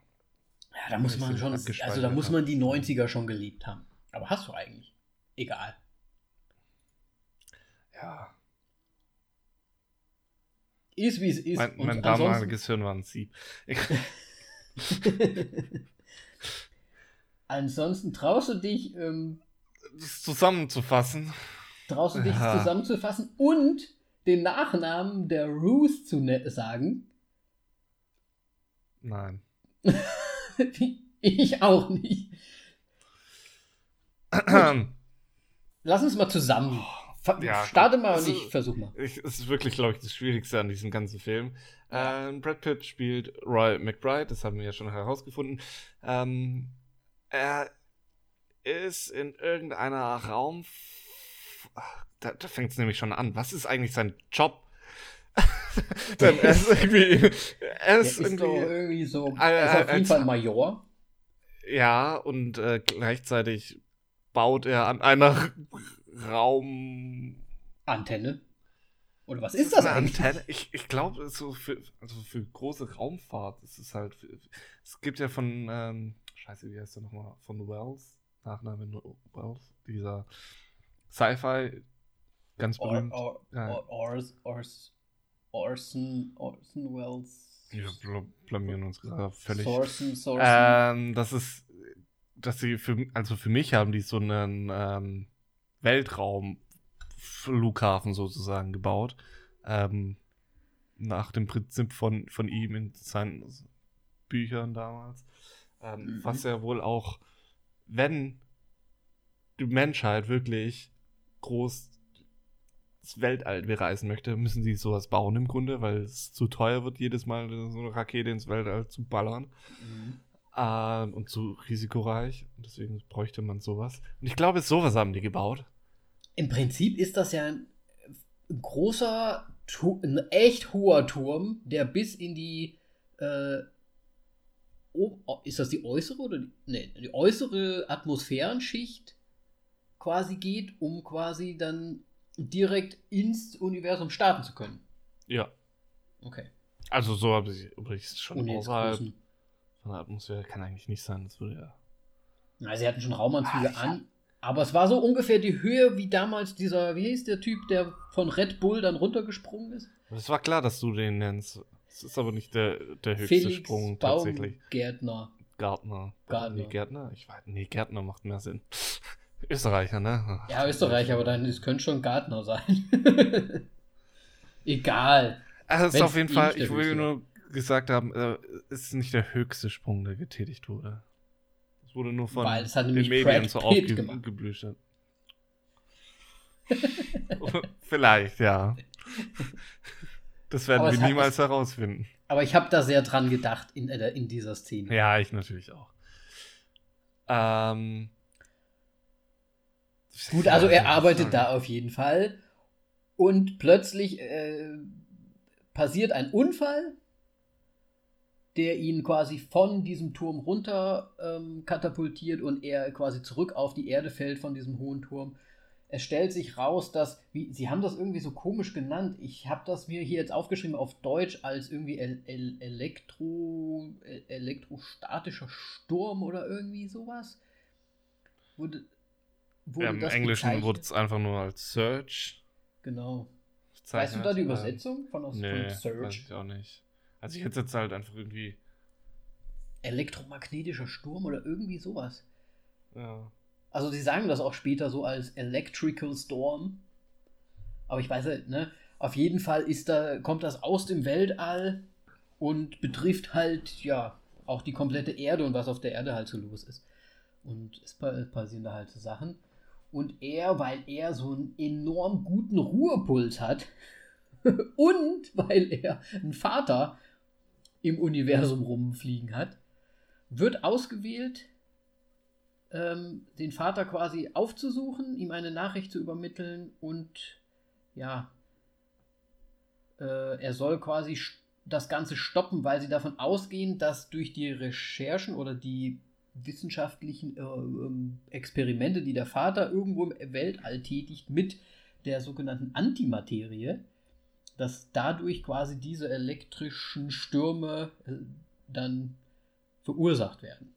Ja, da muss man schon, also da muss man die 90er schon geliebt haben. Aber hast du eigentlich? Egal. Ja. Ist wie es ist. Mein, mein damaliges Hirn war ein Sieb. Ansonsten traust du dich, ähm, das zusammenzufassen. traust du dich Ja. zusammenzufassen und den Nachnamen der Ruth zu ne sagen? Nein. ich auch nicht. Lass uns mal zusammen. Fa- Ja, Starte mal und ich versuch mal. Es ist wirklich, glaube ich, das Schwierigste an diesem ganzen Film. Ähm, Brad Pitt spielt Roy McBride, das haben wir ja schon herausgefunden. Ähm, er ist in irgendeiner Raum. Da, da fängt es nämlich schon an. Was ist eigentlich sein Job? Denn er ist irgendwie. Er ist ist irgendwie. irgendwie so. Äh, Er ist auf jeden Fall Major. Ja, und äh, gleichzeitig baut er an einer Raum. Antenne. Oder was ist das eine eigentlich? Antenne? Ich, ich glaube, so für, also für große Raumfahrt ist es halt. Es gibt ja von, ähm, scheiße, wie heißt der nochmal? Von Wells, Nachname Wells, dieser Sci-Fi, ganz Or, berühmt. or, Ja. or, Ors, Ors, Orson, Orson Welles. Wir bl blamieren uns gerade völlig. Sorson, Sorson. Ähm, das ist, dass sie für, also für mich haben die so einen ähm, Weltraumflughafen sozusagen gebaut. Ähm, nach dem Prinzip von, von ihm in seinen Büchern damals. Ähm, Mhm. Was ja wohl auch, wenn die Menschheit wirklich groß ins Weltall bereisen möchte, müssen sie sowas bauen im Grunde, weil es zu teuer wird, jedes Mal so eine Rakete ins Weltall zu ballern. Mhm. Ähm, und zu risikoreich. Und deswegen bräuchte man sowas. Und ich glaube, sowas haben die gebaut. Im Prinzip ist das ja ein, großer, ein echt hoher Turm, der bis in die. Äh, ist das die äußere oder die, nee, die äußere Atmosphärenschicht quasi geht, um quasi dann direkt ins Universum starten zu können? Ja. Okay. Also so habe ich übrigens schon Ohne außerhalb von der Atmosphäre. Kann eigentlich nicht sein. Das würde ja. Na, sie hatten schon Raumanzüge Ah, ich an, aber es war so ungefähr die Höhe wie damals dieser, wie hieß der Typ, der von Red Bull dann runtergesprungen ist? Es war klar, dass du den nennst. Es ist aber nicht der, der höchste Felix Sprung tatsächlich. Baumgärtner. Gärtner. Gärtner. Nee, Gärtner? Ich weiß, nee, Gärtner macht mehr Sinn. Österreicher, ne? Ja, Österreich, aber dann es könnte schon Gartner sein. Egal. Also es ist auf jeden ihm Fall, ich will nur gesagt haben, äh, es ist nicht der höchste Sprung, der getätigt wurde. Wurde nur von Weil es hat den Medien Brad so aufgeblüht. Vielleicht, ja. Das werden wir es hat- niemals herausfinden. Aber ich habe da sehr dran gedacht in, äh, in dieser Szene. Ja, ich natürlich auch. Ähm, Gut, also er arbeitet da auf jeden Fall. Und plötzlich äh, passiert ein Unfall, der ihn quasi von diesem Turm runter ähm, katapultiert und er quasi zurück auf die Erde fällt von diesem hohen Turm. Es stellt sich raus, dass, wie, sie haben das irgendwie so komisch genannt. Ich habe das mir hier jetzt aufgeschrieben auf Deutsch als irgendwie El El Elektro, El elektrostatischer Sturm oder irgendwie sowas. Wurde, wurde ja, Im Englischen wurde es einfach nur als Search. Genau. Weißt du da die Übersetzung von, aus, nee, Search? Weiß ich auch nicht. Also ich hätte jetzt halt einfach irgendwie. Elektromagnetischer Sturm oder irgendwie sowas. Ja. Also sie sagen das auch später so als Electrical Storm. Aber ich weiß halt, ne? Auf jeden Fall ist da, kommt das aus dem Weltall und betrifft halt, ja, auch die komplette Erde und was auf der Erde halt so los ist. Und es passieren da halt so Sachen. Und er, weil er so einen enorm guten Ruhepuls hat und weil er einen Vater im Universum rumfliegen hat, wird ausgewählt, ähm, den Vater quasi aufzusuchen, ihm eine Nachricht zu übermitteln und ja, äh, er soll quasi das Ganze stoppen, weil sie davon ausgehen, dass durch die Recherchen oder die wissenschaftlichen äh, ähm, Experimente, die der Vater irgendwo im Weltall tätigt mit der sogenannten Antimaterie, dass dadurch quasi diese elektrischen Stürme äh, dann verursacht werden.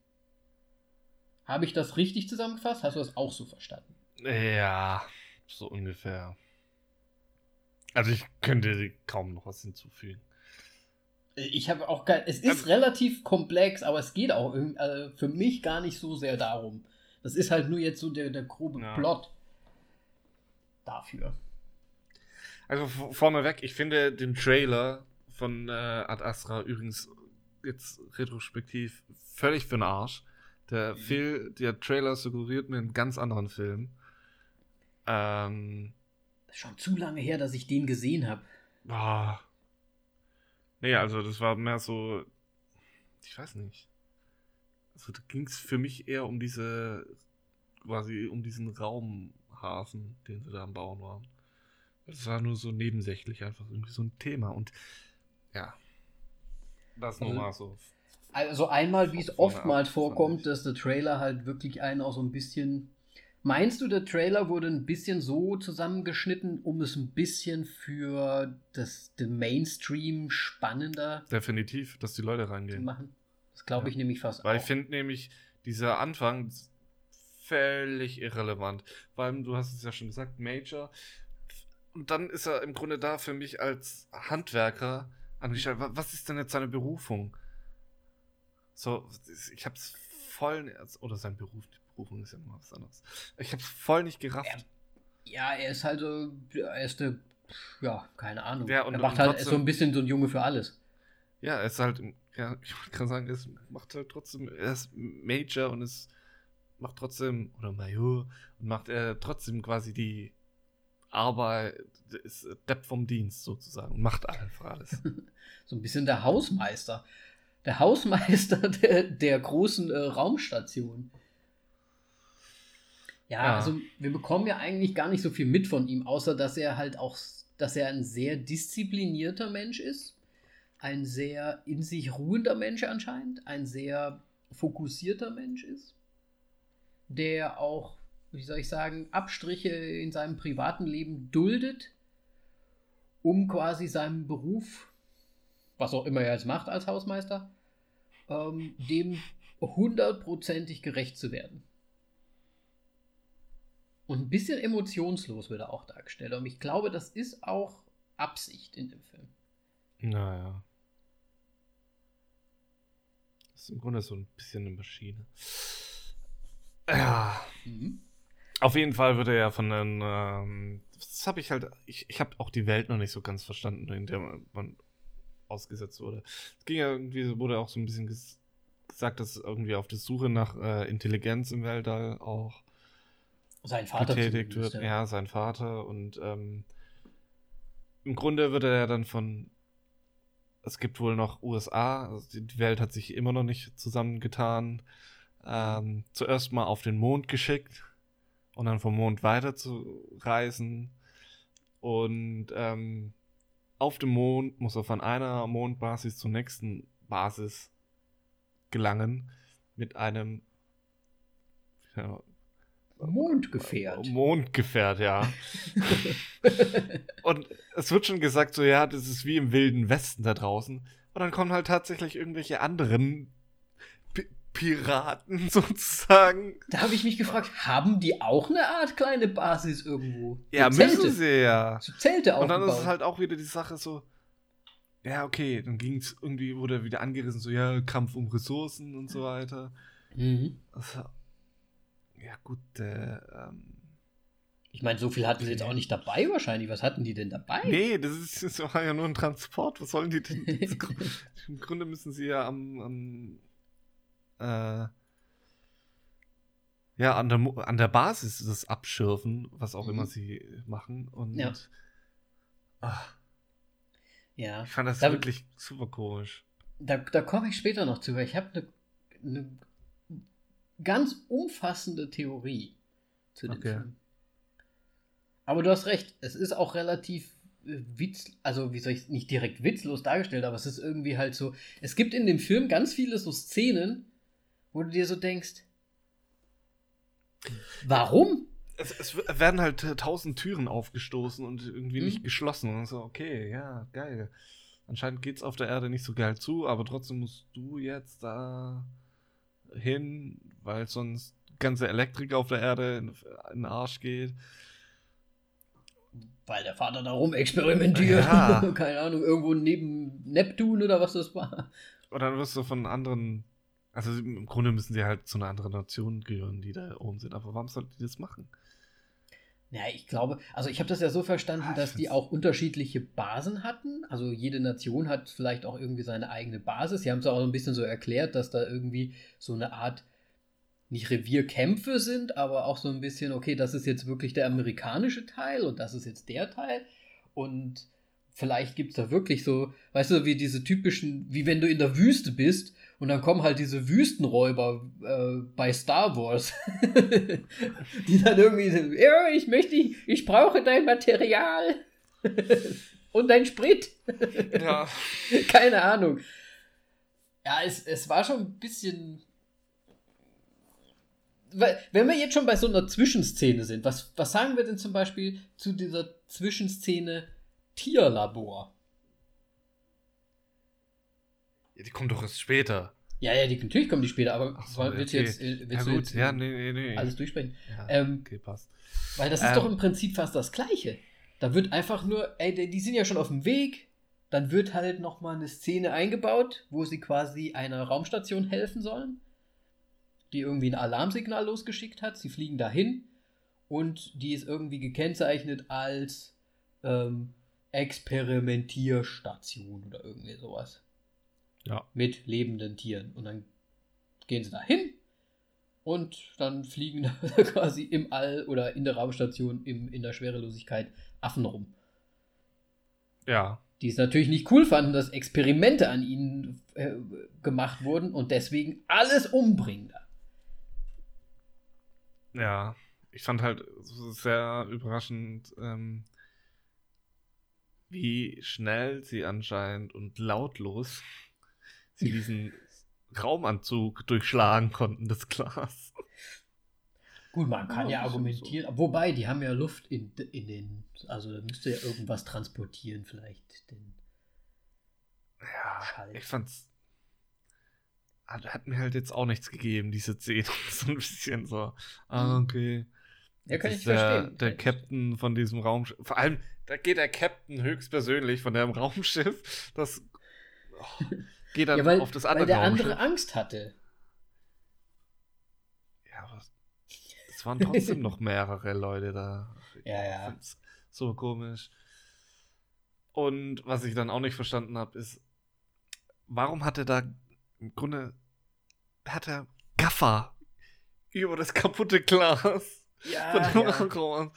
Habe ich das richtig zusammengefasst? Hast du das auch so verstanden? Ja, so ungefähr. Also ich könnte kaum noch was hinzufügen. Ich habe auch kein. Es ist ähm, relativ komplex, aber es geht auch also für mich gar nicht so sehr darum. Das ist halt nur jetzt so der, der grobe ja. Plot dafür. Also vorneweg, ich finde den Trailer von äh, Ad Astra übrigens jetzt retrospektiv völlig für den Arsch. Der, mhm. Film, der Trailer suggeriert mir einen ganz anderen Film. Ähm, Schon zu lange her, dass ich den gesehen habe. Ah. Nee, also das war mehr so. Ich weiß nicht. Also da ging es für mich eher um diese. quasi um diesen Raumhafen, den sie da am Bauen waren. Das war nur so nebensächlich, einfach irgendwie so ein Thema. Und ja. Das also, nochmal so also einmal, wie es oftmals vorkommt, dass der Trailer halt wirklich einen auch so ein bisschen. Meinst du, der Trailer wurde ein bisschen so zusammengeschnitten, um es ein bisschen für das, den Mainstream spannender Definitiv, dass die Leute reingehen. machen? Das glaube ich ja. nämlich fast Weil auch. ich finde nämlich, dieser Anfang völlig irrelevant. Weil du hast es ja schon gesagt, Major. Und dann ist er im Grunde da für mich als Handwerker angestellt. Was ist denn jetzt seine Berufung? So, ich hab's voll, oder sein Beruf, die Berufung ist ja immer was anderes. Ich hab's voll nicht gerafft. Ja, er ist halt so, er ist der, ja, keine Ahnung. Ja, und, er macht halt trotzdem, so ein bisschen so ein Junge für alles. Ja, er ist halt, ja, ich kann sagen, er macht halt trotzdem, er ist Major und es macht trotzdem, oder Major, und macht er trotzdem quasi die Arbeit, ist Depp vom Dienst sozusagen, macht einfach alles. so ein bisschen der Hausmeister der Hausmeister der, der großen äh, Raumstation. Ja, ja, also wir bekommen ja eigentlich gar nicht so viel mit von ihm, außer dass er halt auch, dass er ein sehr disziplinierter Mensch ist, ein sehr in sich ruhender Mensch anscheinend, ein sehr fokussierter Mensch ist, der auch, wie soll ich sagen, Abstriche in seinem privaten Leben duldet, um quasi seinem Beruf was auch immer er jetzt macht als Hausmeister, ähm, dem hundertprozentig gerecht zu werden. Und ein bisschen emotionslos wird er auch dargestellt. Und ich glaube, das ist auch Absicht in dem Film. Naja. Das ist im Grunde so ein bisschen eine Maschine. Ja. Mhm. Auf jeden Fall wird er ja von den. Ähm, das habe ich halt. Ich, ich habe auch die Welt noch nicht so ganz verstanden, in der man ausgesetzt wurde. Es ging ja irgendwie, wurde auch so ein bisschen ges gesagt, dass irgendwie auf der Suche nach äh, Intelligenz im Weltall auch sein Vater getätigt wird. Ja. ja. sein Vater. Und ähm, im Grunde wird er ja dann von es gibt wohl noch USA, also die Welt hat sich immer noch nicht zusammengetan. Ähm, zuerst mal auf den Mond geschickt und dann vom Mond weiter zu reisen. Und ähm, auf dem Mond muss er von einer Mondbasis zur nächsten Basis gelangen mit einem ja, Mondgefährt. Mondgefährt, ja. und es wird schon gesagt, so ja, das ist wie im wilden Westen da draußen. Und dann kommen halt tatsächlich irgendwelche anderen Piraten sozusagen. Da habe ich mich gefragt, haben die auch eine Art kleine Basis irgendwo? Ja, So müssen sie ja. So Zelte Und dann ist es halt auch wieder die Sache so, ja, okay, dann ging es irgendwie, wurde wieder angerissen, so, ja, Kampf um Ressourcen und so weiter. Mhm. Also, ja, gut, äh, ähm, Ich meine, so viel hatten sie jetzt auch nicht dabei wahrscheinlich. Was hatten die denn dabei? nee, das ist das war ja nur ein Transport. Was sollen die denn? Im Grunde müssen sie ja am, am äh, ja, an der, an der Basis das abschürfen, was auch Mhm. immer sie machen. Und Ja. ach, Ja, ich fand das Da- wirklich super komisch. da, da komme ich später noch zu, weil ich habe eine ne ganz umfassende Theorie zu dem Okay. Film. Aber du hast recht, es ist auch relativ äh, witz, also wie soll ich nicht direkt witzlos dargestellt, aber es ist irgendwie halt so, es gibt in dem Film ganz viele so Szenen, wo du dir so denkst, warum? Es, es werden halt tausend Türen aufgestoßen und irgendwie Mhm. nicht geschlossen. Und so, okay, ja, geil. Anscheinend geht's auf der Erde nicht so geil zu, aber trotzdem musst du jetzt da hin, weil sonst ganze Elektrik auf der Erde in, in den Arsch geht. Weil der Vater da rum experimentiert. Ja. Keine Ahnung, irgendwo neben Neptun oder was das war. Und dann wirst du von anderen. Also im Grunde müssen sie halt zu einer anderen Nation gehören, die da oben sind. Aber warum sollten die das machen? Ja, ich glaube, also ich habe das ja so verstanden, Ah, dass die auch unterschiedliche Basen hatten. Also jede Nation hat vielleicht auch irgendwie seine eigene Basis. Sie haben es auch ein bisschen so erklärt, dass da irgendwie so eine Art, nicht Revierkämpfe sind, aber auch so ein bisschen, okay, das ist jetzt wirklich der amerikanische Teil und das ist jetzt der Teil. Und vielleicht gibt es da wirklich so, weißt du, wie diese typischen, wie wenn du in der Wüste bist und dann kommen halt diese Wüstenräuber äh, bei Star Wars, die dann irgendwie so, ja, ich möchte, ich brauche dein Material und dein Sprit. Ja. Keine Ahnung. Ja, es, es war schon ein bisschen. Wenn wir jetzt schon bei so einer Zwischenszene sind, was, was sagen wir denn zum Beispiel zu dieser Zwischenszene Tierlabor? Ja. Die kommt doch erst später. Ja, ja, die, natürlich kommen die später, aber Ach so, willst du jetzt, äh, willst Ja, du jetzt ja, nee, nee, nee. alles durchsprechen? Ja, Ähm, okay, passt. Weil das ist Ähm. doch im Prinzip fast das Gleiche. Da wird einfach nur, ey, die die sind ja schon auf dem Weg. Dann wird halt nochmal eine Szene eingebaut, wo sie quasi einer Raumstation helfen sollen, die irgendwie ein Alarmsignal losgeschickt hat. Sie fliegen dahin und die ist irgendwie gekennzeichnet als ähm, Experimentierstation oder irgendwie sowas. Ja. Mit lebenden Tieren. Und dann gehen sie dahin und dann fliegen da quasi im All oder in der Raumstation im, in der Schwerelosigkeit Affen rum. Ja. Die es natürlich nicht cool fanden, dass Experimente an ihnen äh, gemacht wurden und deswegen alles umbringen. da. Ja, ich fand halt sehr überraschend, ähm, wie schnell sie anscheinend und lautlos sie diesen Raumanzug durchschlagen konnten, das Glas. Gut, man kann Ja, ja argumentieren, wobei die haben ja Luft in, in den, also da müsste ja irgendwas transportieren vielleicht. Den, Ja, Schall. ich fand's. Hat, hat mir halt jetzt auch nichts gegeben, diese Szene. so ein bisschen so. Ah, okay. Mhm. ja, kann ich der, verstehen. Der Captain von diesem Raumschiff. Vor allem, da geht der Captain höchstpersönlich von dem Raumschiff. Das oh, geht dann Ja, weil, auf das weil andere der Raumschiff. andere Angst hatte. ja, aber es waren trotzdem noch mehrere Leute da. Ja, ja. find's So komisch. Und was ich dann auch nicht verstanden habe, ist, warum hat er da im Grunde hat er Gaffer über das kaputte Glas Ja, von dem ja.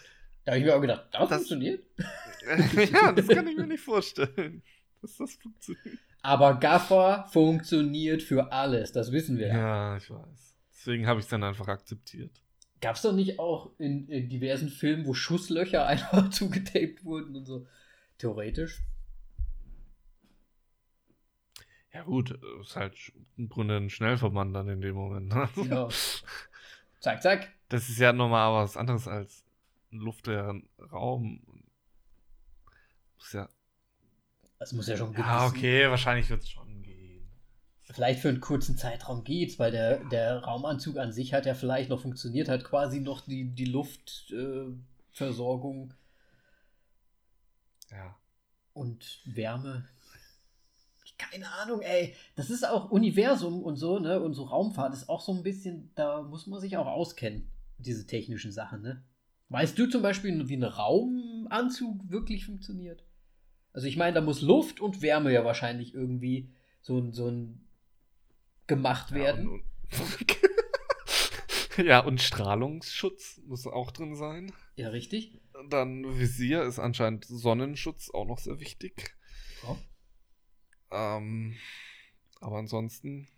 Da habe ich mir auch gedacht, das, Das- funktioniert. ja, das kann ich mir nicht vorstellen, dass das funktioniert. Aber Gaffer funktioniert für alles, das wissen wir. Ja, ich weiß. Deswegen habe ich es dann einfach akzeptiert. Gab es doch nicht auch in, in, diversen Filmen, wo Schusslöcher einfach zugetaped wurden und so? Theoretisch. Ja, gut, ist halt im Grunde ein Schnellverband dann in dem Moment. Ne? Ja. Zack, zack. Das ist ja nochmal was anderes als ein luftleeren Raum. Muss ja. Das muss ja schon Ja, okay, wahrscheinlich wird es schon gehen. Vielleicht für einen kurzen Zeitraum geht's, weil der, der Raumanzug an sich hat ja vielleicht noch funktioniert, hat quasi noch die, die Luftversorgung. Äh, ja. Und Wärme keine Ahnung, ey. Das ist auch Universum und so, ne? Und so Raumfahrt ist auch so ein bisschen, da muss man sich auch auskennen, diese technischen Sachen, ne? Weißt du zum Beispiel, wie ein Raumanzug wirklich funktioniert? Also ich meine, da muss Luft und Wärme ja wahrscheinlich irgendwie so, so ein gemacht werden. Ja und, ja, und Strahlungsschutz muss auch drin sein. Ja, richtig. Dann Visier ist anscheinend Sonnenschutz auch noch sehr wichtig. Oh. Ähm, aber ansonsten.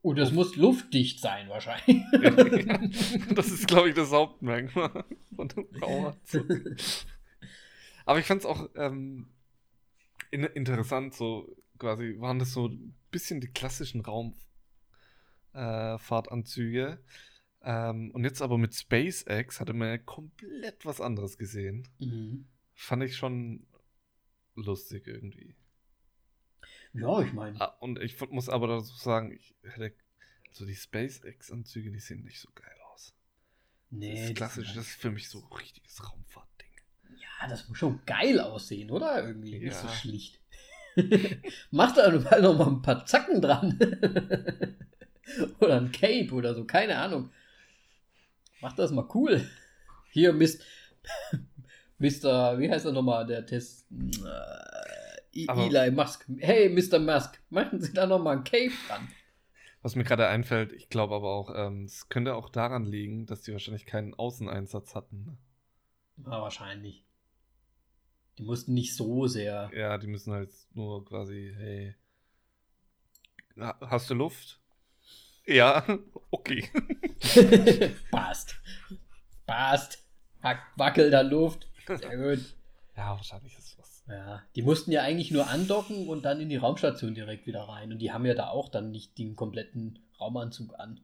Oh, das muss luftdicht sein, wahrscheinlich. das ist, glaube ich, das Hauptmerkmal von dem Raumanzug. aber ich fand es auch ähm, in interessant, so quasi waren das so ein bisschen die klassischen Raumfahrtanzüge. Äh, ähm, und jetzt aber mit SpaceX hatte man ja komplett was anderes gesehen. Mhm. Fand ich schon lustig irgendwie. Ja, ich meine. Ah, und ich muss aber dazu sagen, ich hätte. Also die SpaceX-Anzüge, die sehen nicht so geil aus. Nee. Das ist klassisch, das ist für mich so richtiges Raumfahrtding. Ja, das muss schon geil aussehen, oder? Irgendwie ja. nicht so schlicht. Mach da noch mal ein paar Zacken dran. oder ein Cape oder so, keine Ahnung. Mach das mal cool. Hier, Mist. Mr. Wie heißt er nochmal, der Test? Eli Musk. Hey, Mr. Musk, machen Sie da nochmal ein Cape dran. Was mir gerade einfällt, ich glaube aber auch, ähm, es ähm, könnte auch daran liegen, dass die wahrscheinlich keinen Außeneinsatz hatten. Ja, wahrscheinlich. Die mussten nicht so sehr. Ja, die müssen halt nur quasi, hey, hast du Luft? Ja, okay. Passt. Passt. Wackel da Luft. Sehr gut. Ja, wahrscheinlich ist ja, die mussten ja eigentlich nur andocken und dann in die Raumstation direkt wieder rein. Und die haben ja da auch dann nicht den kompletten Raumanzug an.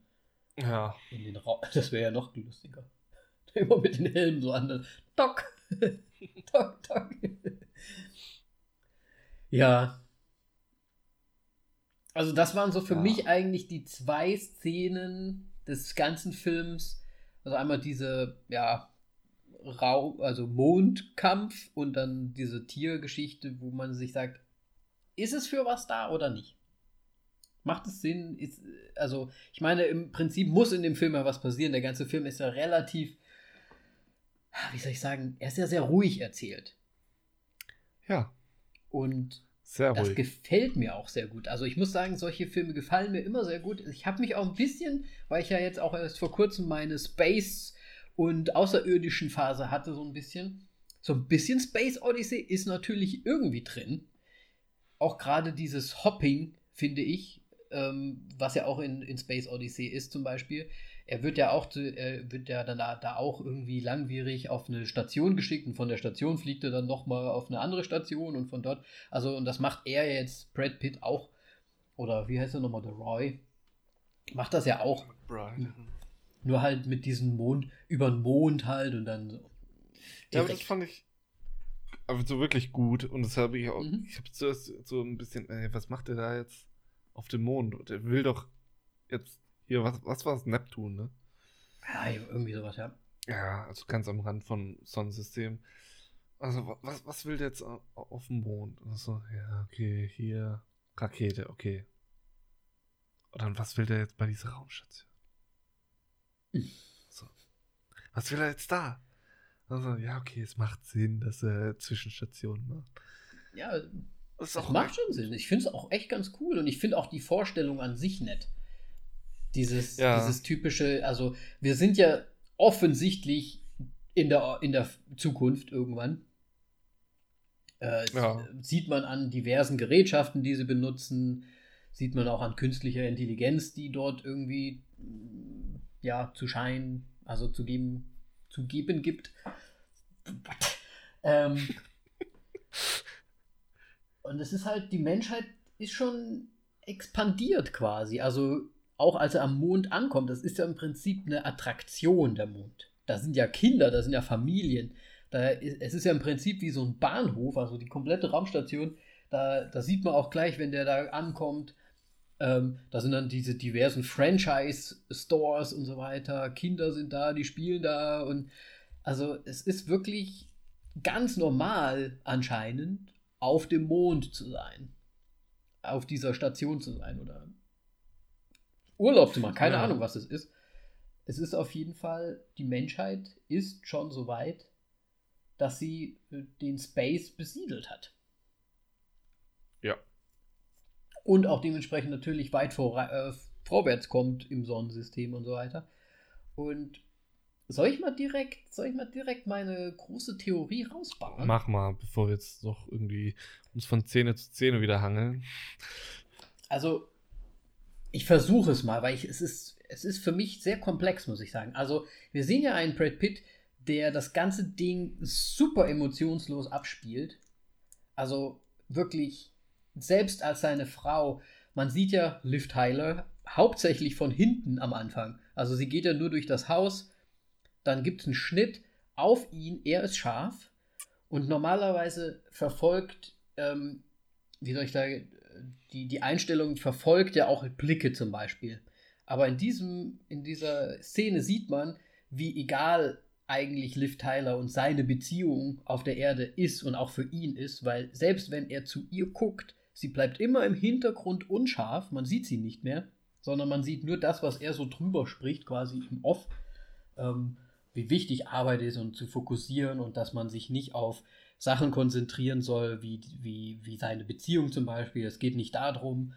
Ja. In den Ra das wäre ja noch lustiger. Immer mit den Helmen so an. Dock! ja. Also, das waren so für ja. mich eigentlich die zwei Szenen des ganzen Films. Also einmal diese, ja, Raum, also Mondkampf und dann diese Tiergeschichte, wo man sich sagt, ist es für was da oder nicht? Macht es Sinn? Ist, also, ich meine, im Prinzip muss in dem Film ja was passieren. Der ganze Film ist ja relativ, wie soll ich sagen, er ist ja sehr ruhig erzählt. Ja. Und sehr das gefällt mir auch sehr gut. Also ich muss sagen, solche Filme gefallen mir immer sehr gut. Ich habe mich auch ein bisschen, weil ich ja jetzt auch erst vor kurzem meine Space und außerirdischen Phase hatte, so ein bisschen. So ein bisschen Space Odyssey ist natürlich irgendwie drin. Auch gerade dieses Hopping, finde ich, ähm, was ja auch in, in Space Odyssey ist zum Beispiel. Er wird ja auch, er wird ja dann da, da auch irgendwie langwierig auf eine Station geschickt und von der Station fliegt er dann nochmal auf eine andere Station und von dort, also und das macht er jetzt, Brad Pitt auch, oder wie heißt er nochmal, der Roy, macht das ja auch. Brian. Nur halt mit diesem Mond, über den Mond halt und dann so. Ja, aber das fand ich aber so wirklich gut. Und das habe ich auch, mhm. ich habe zuerst so ein bisschen, ey, was macht der da jetzt auf dem Mond? Der will doch jetzt hier, was, was war es? Neptun, ne? Ja, irgendwie sowas, ja. Ja, also ganz am Rand von Sonnensystem. Also, was, was will der jetzt auf dem Mond? Also, ja, okay, hier Rakete, okay. Und dann, was will der jetzt bei dieser Raumstation? So. Was will er jetzt da? Also, ja, okay, es macht Sinn, dass er Zwischenstationen macht. Ja, das, das macht schon Sinn. Ich finde es auch echt ganz cool und ich finde auch die Vorstellung an sich nett. Dieses, ja. dieses typische, also wir sind ja offensichtlich in der, in der Zukunft irgendwann. Äh, ja. Sieht man an diversen Gerätschaften, die sie benutzen, sieht man auch an künstlicher Intelligenz, die dort irgendwie ja zu scheinen, also zu geben, zu geben gibt. ähm, und es ist halt, die Menschheit ist schon expandiert quasi. Also auch als er am Mond ankommt, das ist ja im Prinzip eine Attraktion, der Mond. Da sind ja Kinder, da sind ja Familien. Da ist, es ist ja im Prinzip wie so ein Bahnhof, also die komplette Raumstation. Da, da sieht man auch gleich, wenn der da ankommt. Ähm, da sind dann diese diversen Franchise-Stores und so weiter. Kinder sind da, die spielen da. Und also es ist wirklich ganz normal anscheinend, auf dem Mond zu sein. Auf dieser Station zu sein oder Urlaub zu machen. Keine ja. Ahnung, was es ist. Es ist auf jeden Fall, die Menschheit ist schon so weit, dass sie äh, den Space besiedelt hat. Ja. Und auch dementsprechend natürlich weit vor, äh, vorwärts kommt im Sonnensystem und so weiter. Und soll ich mal direkt, soll ich mal direkt meine große Theorie rausbauen? Mach mal, bevor wir jetzt doch irgendwie uns von Szene zu Szene wieder hangeln. Also, ich versuche es mal, weil ich, es, ist, es ist für mich sehr komplex, muss ich sagen. Also, wir sehen ja einen Brad Pitt, der das ganze Ding super emotionslos abspielt. Also wirklich, selbst als seine Frau, man sieht ja Liv Tyler hauptsächlich von hinten am Anfang. Also sie geht ja nur durch das Haus, dann gibt es einen Schnitt auf ihn, er ist scharf und normalerweise verfolgt, ähm, wie soll ich sagen, die, die Einstellung verfolgt ja auch Blicke zum Beispiel. Aber in, diesem, in dieser Szene sieht man, wie egal eigentlich Liv Tyler und seine Beziehung auf der Erde ist und auch für ihn ist, weil selbst wenn er zu ihr guckt, sie bleibt immer im Hintergrund unscharf, man sieht sie nicht mehr, sondern man sieht nur das, was er so drüber spricht, quasi im Off, ähm, wie wichtig Arbeit ist und zu fokussieren und dass man sich nicht auf Sachen konzentrieren soll, wie, wie, wie seine Beziehung zum Beispiel. Es geht nicht darum.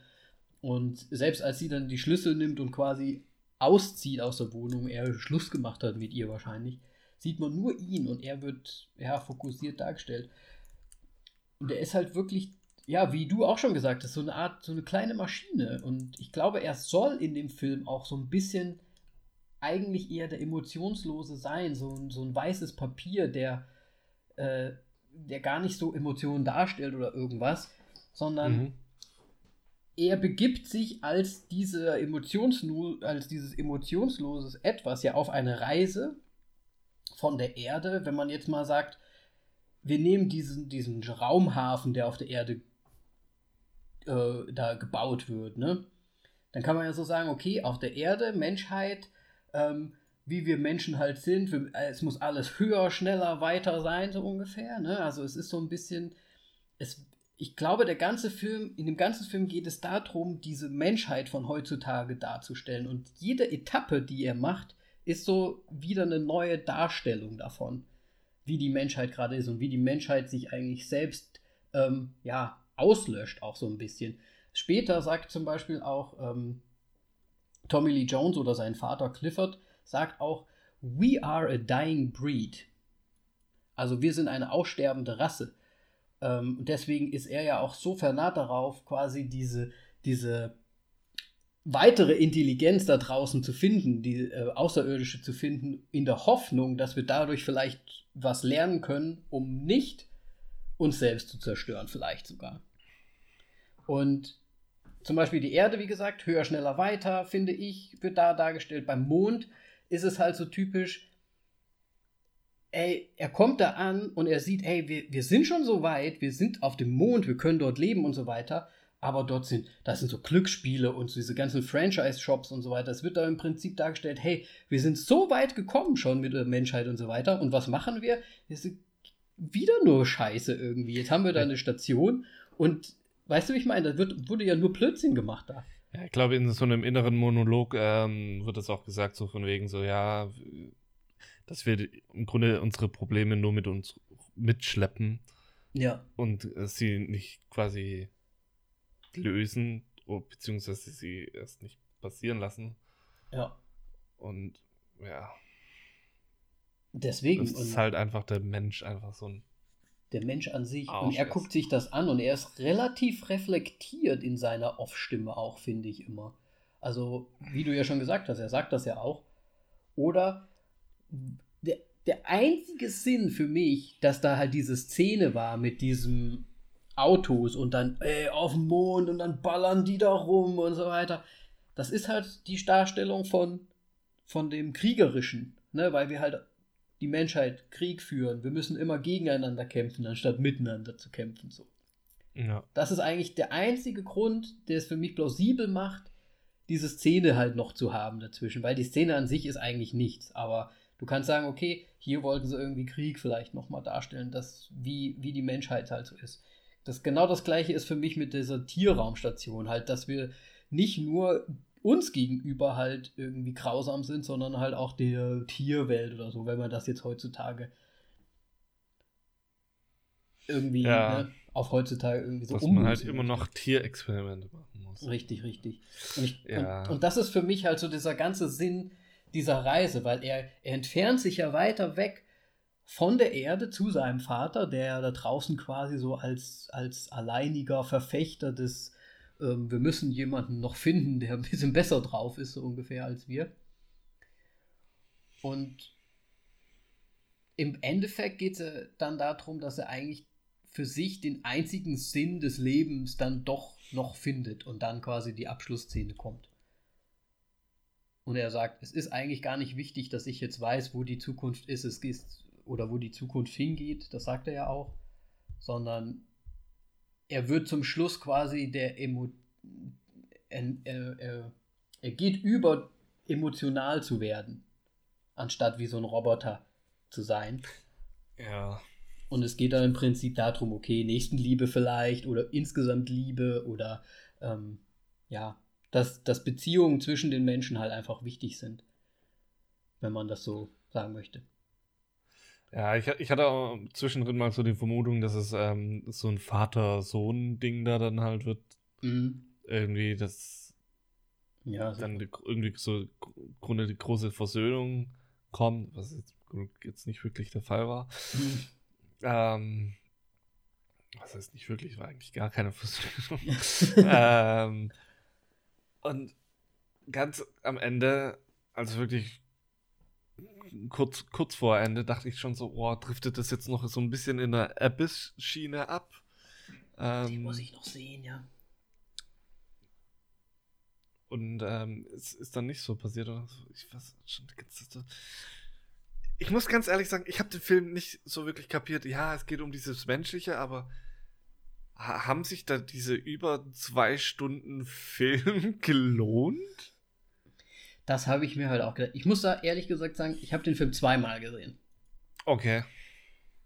Und selbst als sie dann die Schlüssel nimmt und quasi auszieht aus der Wohnung, er Schluss gemacht hat mit ihr wahrscheinlich, sieht man nur ihn und er wird ja fokussiert dargestellt. Und er ist halt wirklich, ja, wie du auch schon gesagt hast, so eine Art, so eine kleine Maschine. Und ich glaube, er soll in dem Film auch so ein bisschen eigentlich eher der Emotionslose sein, so ein, so ein weißes Papier, der äh, der gar nicht so Emotionen darstellt oder irgendwas, sondern mhm. er begibt sich als, diese Emotionslo als dieses emotionsloses Etwas ja auf eine Reise von der Erde, wenn man jetzt mal sagt, wir nehmen diesen, diesen Raumhafen, der auf der Erde äh, da gebaut wird, ne? Dann kann man ja so sagen, okay, auf der Erde, Menschheit, ähm, wie wir Menschen halt sind. Wir, es muss alles höher, schneller, weiter sein, so ungefähr. Ne? Also es ist so ein bisschen. Es, ich glaube, der ganze Film, in dem ganzen Film geht es darum, diese Menschheit von heutzutage darzustellen. Und jede Etappe, die er macht, ist so wieder eine neue Darstellung davon, wie die Menschheit gerade ist und wie die Menschheit sich eigentlich selbst ähm, ja, auslöscht, auch so ein bisschen. Später sagt zum Beispiel auch ähm, Tommy Lee Jones oder sein Vater Clifford, sagt auch, We are a dying breed. Also wir sind eine aussterbende Rasse. Ähm, deswegen ist er ja auch so vernarrt darauf, quasi diese, diese weitere Intelligenz da draußen zu finden, die äh, außerirdische zu finden, in der Hoffnung, dass wir dadurch vielleicht was lernen können, um nicht uns selbst zu zerstören, vielleicht sogar. Und zum Beispiel die Erde, wie gesagt, höher, schneller, weiter, finde ich, wird da dargestellt. Beim Mond ist es halt so typisch, ey, er kommt da an und er sieht, ey, wir, wir sind schon so weit, wir sind auf dem Mond, wir können dort leben und so weiter, aber dort sind, das sind so Glücksspiele und so diese ganzen Franchise-Shops und so weiter. Es wird da im Prinzip dargestellt, hey, wir sind so weit gekommen schon mit der Menschheit und so weiter und was machen wir? Wir sind wieder nur Scheiße irgendwie. Jetzt haben wir da eine Station und weißt du, wie ich meine? Da wird, wurde ja nur Blödsinn gemacht da. Ja, ich glaube, in so einem inneren Monolog ähm, wird das auch gesagt, so von wegen so, ja, dass wir im Grunde unsere Probleme nur mit uns mitschleppen. Ja. Und äh, sie nicht quasi lösen, beziehungsweise sie erst nicht passieren lassen. Ja. Und ja. Deswegen. Das ist halt einfach der Mensch einfach so ein Der Mensch an sich. Auch und er guckt sich das an und er ist relativ reflektiert in seiner Off-Stimme auch, finde ich immer. Also, wie du ja schon gesagt hast, er sagt das ja auch. Oder der, der einzige Sinn für mich, dass da halt diese Szene war mit diesem Autos und dann ey, auf dem Mond und dann ballern die da rum und so weiter. Das ist halt die Darstellung von, von dem Kriegerischen, ne? weil wir halt die Menschheit Krieg führen. Wir müssen immer gegeneinander kämpfen, anstatt miteinander zu kämpfen. So. Ja. Das ist eigentlich der einzige Grund, der es für mich plausibel macht, diese Szene halt noch zu haben dazwischen, weil die Szene an sich ist eigentlich nichts, aber du kannst sagen, okay, hier wollten sie irgendwie Krieg vielleicht nochmal darstellen, dass, wie, wie die Menschheit halt so ist. Das genau das gleiche ist für mich mit dieser Tierraumstation halt, dass wir nicht nur uns gegenüber halt irgendwie grausam sind, sondern halt auch der Tierwelt oder so, wenn man das jetzt heutzutage irgendwie ja. ne, auf heutzutage irgendwie so Dass man halt immer noch Tierexperimente machen muss. Richtig, richtig. Und, ich, ja. und, und, das ist für mich halt so dieser ganze Sinn dieser Reise, weil er, er entfernt sich ja weiter weg von der Erde zu seinem Vater, der da draußen quasi so als, als alleiniger Verfechter des, ähm, wir müssen jemanden noch finden, der ein bisschen besser drauf ist, so ungefähr als wir. Und im Endeffekt geht es dann darum, dass er eigentlich für sich den einzigen Sinn des Lebens dann doch noch findet und dann quasi die Abschlussszene kommt. Und er sagt, es ist eigentlich gar nicht wichtig, dass ich jetzt weiß, wo die Zukunft ist. Es ist oder wo die Zukunft hingeht, das sagt er ja auch, sondern er wird zum Schluss quasi der Emo er, er, er geht über emotional zu werden, anstatt wie so ein Roboter zu sein. Ja. Und es geht dann im Prinzip darum, okay, Nächstenliebe vielleicht oder insgesamt Liebe oder ähm, ja, dass, dass Beziehungen zwischen den Menschen halt einfach wichtig sind, wenn man das so sagen möchte. Ja, ich, ich hatte auch zwischendrin mal so die Vermutung, dass es ähm, so ein Vater-Sohn-Ding da dann halt wird. Mhm. Irgendwie, dass ja, dann die, irgendwie so im Grunde die große Versöhnung kommt, was jetzt, jetzt nicht wirklich der Fall war. Mhm. Ähm, was heißt nicht wirklich, war eigentlich gar keine Versöhnung. ähm, und ganz am Ende, also wirklich kurz, kurz vor Ende dachte ich schon so, oh, driftet das jetzt noch so ein bisschen in der Abyss-Schiene ab. Ähm, Die muss ich noch sehen, ja. Und ähm, es ist dann nicht so passiert. Oder Ich weiß schon, ich muss ganz ehrlich sagen, ich habe den Film nicht so wirklich kapiert. Ja, es geht um dieses Menschliche, aber haben sich da diese über zwei Stunden Film gelohnt? Das habe ich mir halt auch gedacht. Ich muss da ehrlich gesagt sagen, ich habe den Film zweimal gesehen. Okay.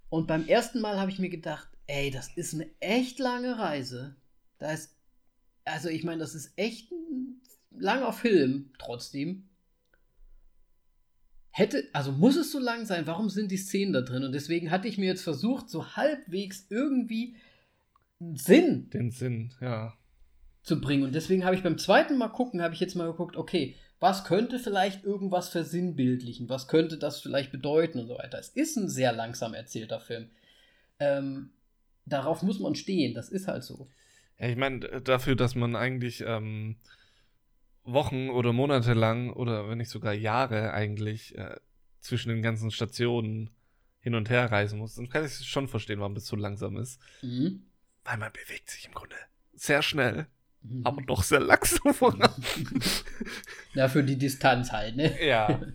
Und beim ersten Mal habe ich mir gedacht, ey, das ist eine echt lange Reise. Da ist, also ich meine, das ist echt ein langer Film, trotzdem. Hätte, also muss es so lang sein, warum sind die Szenen da drin? Und deswegen hatte ich mir jetzt versucht, so halbwegs irgendwie einen Sinn. Den Sinn, ja. Zu bringen. Und deswegen habe ich beim zweiten Mal gucken, habe ich jetzt mal geguckt, okay, was könnte vielleicht irgendwas versinnbildlichen, was könnte das vielleicht bedeuten und so weiter. Es ist ein sehr langsam erzählter Film. Ähm, darauf muss man stehen, das ist halt so. Ja, ich meine, dafür, dass man eigentlich ähm, Wochen oder Monate lang oder wenn nicht sogar Jahre eigentlich äh, zwischen den ganzen Stationen hin und her reisen muss, dann kann ich schon verstehen, warum das so langsam ist. Mhm. Weil man bewegt sich im Grunde sehr schnell Mhm. aber doch sehr langsam voran. ja, für die Distanz halt, ne? Ja.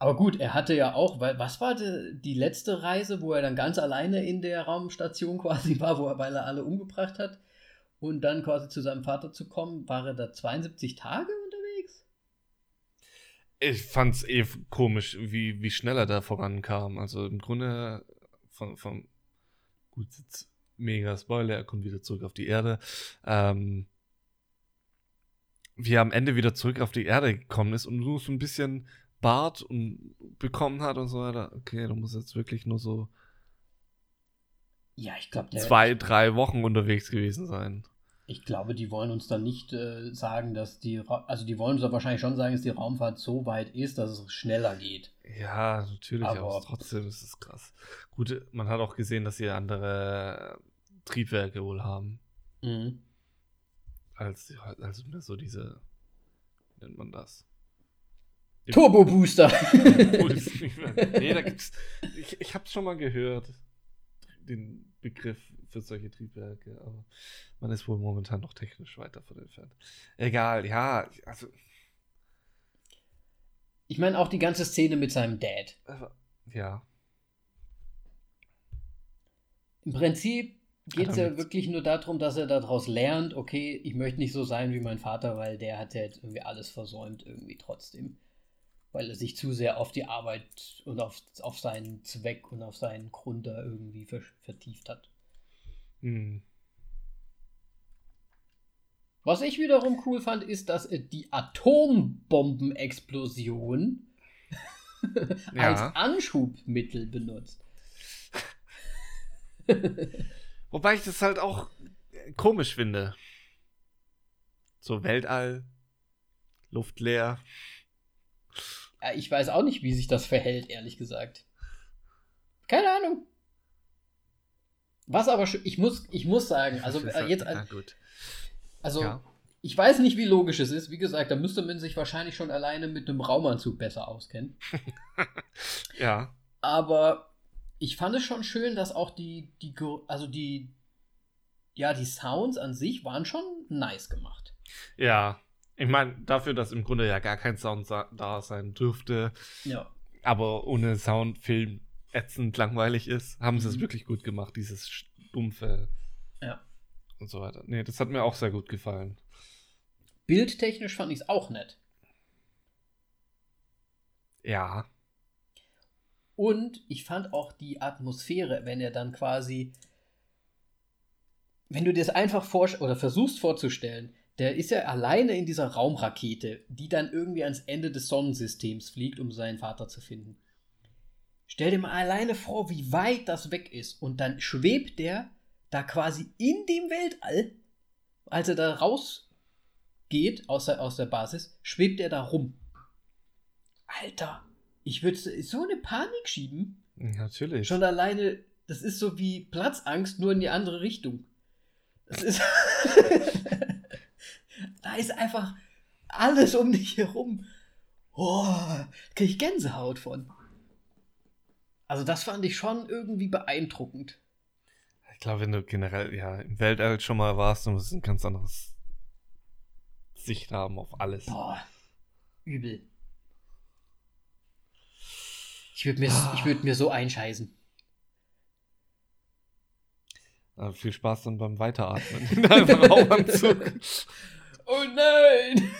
Aber gut, er hatte ja auch, weil was war die, die, letzte Reise, wo er dann ganz alleine in der Raumstation quasi war, wo er, weil er alle umgebracht hat und dann quasi zu seinem Vater zu kommen, war er da 72 Tage unterwegs? Ich fand's eh komisch, wie, wie schnell er da vorankam. Also im Grunde von, von gut, jetzt mega Spoiler, er kommt wieder zurück auf die Erde. Ähm, wie er am Ende wieder zurück auf die Erde gekommen ist und nur so ein bisschen Bart und bekommen hat und so weiter. Okay, du musst jetzt wirklich nur so ja, ich glaube, zwei, drei Wochen unterwegs gewesen sein. Ich glaube, die wollen uns dann nicht äh, sagen, dass die, Ra also die wollen uns wahrscheinlich schon sagen, dass die Raumfahrt so weit ist, dass es schneller geht. Ja, natürlich, aber, Aber- trotzdem ist es krass. Gut, man hat auch gesehen, dass sie andere Triebwerke wohl haben, Mhm. als, als so diese, wie nennt man das? Turbo Booster. nee, da gibt's, ich, ich habe schon mal gehört, den Begriff für solche Triebwerke, aber man ist wohl momentan noch technisch weiter von entfernt. Egal, ja, also, ich meine auch die ganze Szene mit seinem Dad. ja, Im Prinzip geht es ja wirklich nur darum, dass er daraus lernt, okay, ich möchte nicht so sein wie mein Vater, weil der hat ja jetzt irgendwie alles versäumt, irgendwie trotzdem. Weil er sich zu sehr auf die Arbeit und auf, auf seinen Zweck und auf seinen Grund da irgendwie ver vertieft hat. hm, Was ich wiederum cool fand, ist, dass er die Atombombenexplosion als Ja. Anschubmittel benutzt. Wobei ich das halt auch komisch finde. So Weltall, luftleer. Ja, ich weiß auch nicht, wie sich das verhält, ehrlich gesagt. Keine Ahnung. Was aber schon, ich muss, ich muss sagen, also äh, jetzt, gut. Also ja. ich weiß nicht, wie logisch es ist. Wie gesagt, da müsste man sich wahrscheinlich schon alleine mit einem Raumanzug besser auskennen. ja. Aber ich fand es schon schön, dass auch die, die, also die, ja, die Sounds an sich waren schon nice gemacht. Ja. Ich meine, dafür, dass im Grunde ja gar kein Sound da sein dürfte, Ja. aber ohne Soundfilm ätzend langweilig ist, haben sie es Mhm. wirklich gut gemacht, dieses stumpfe. Und so weiter. Nee, das hat mir auch sehr gut gefallen. Bildtechnisch fand ich es auch nett. Ja. Und ich fand auch die Atmosphäre, wenn er dann quasi, wenn du dir das einfach vor oder versuchst vorzustellen, der ist ja alleine in dieser Raumrakete, die dann irgendwie ans Ende des Sonnensystems fliegt, um seinen Vater zu finden. Stell dir mal alleine vor, wie weit das weg ist. Und dann schwebt der da quasi in dem Weltall, als er da rausgeht aus der, aus der Basis, schwebt er da rum. Alter, ich würde so eine Panik schieben. Natürlich. Schon alleine, das ist so wie Platzangst, nur in die andere Richtung. Das ist. da ist einfach alles um dich herum. Oh, da krieg ich Gänsehaut von. Also, das fand ich schon irgendwie beeindruckend. Ich glaube, wenn du generell ja im Weltall schon mal warst, dann musst du ein ganz anderes Sicht haben auf alles. Boah, übel. Ich würde mir, ich würd mir so einscheißen. Äh, viel Spaß dann beim Weiteratmen in deinem Raumanzug. Oh nein!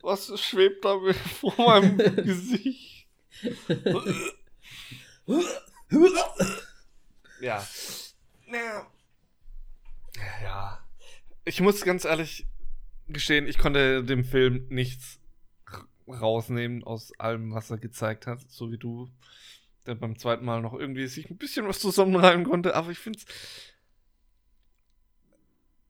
Was schwebt da vor meinem Gesicht? Ja. Ja. Ja. Ich muss ganz ehrlich gestehen, ich konnte dem Film nichts rausnehmen aus allem, was er gezeigt hat, so wie du, der beim zweiten Mal noch irgendwie sich ein bisschen was zusammenreimen konnte, aber ich finde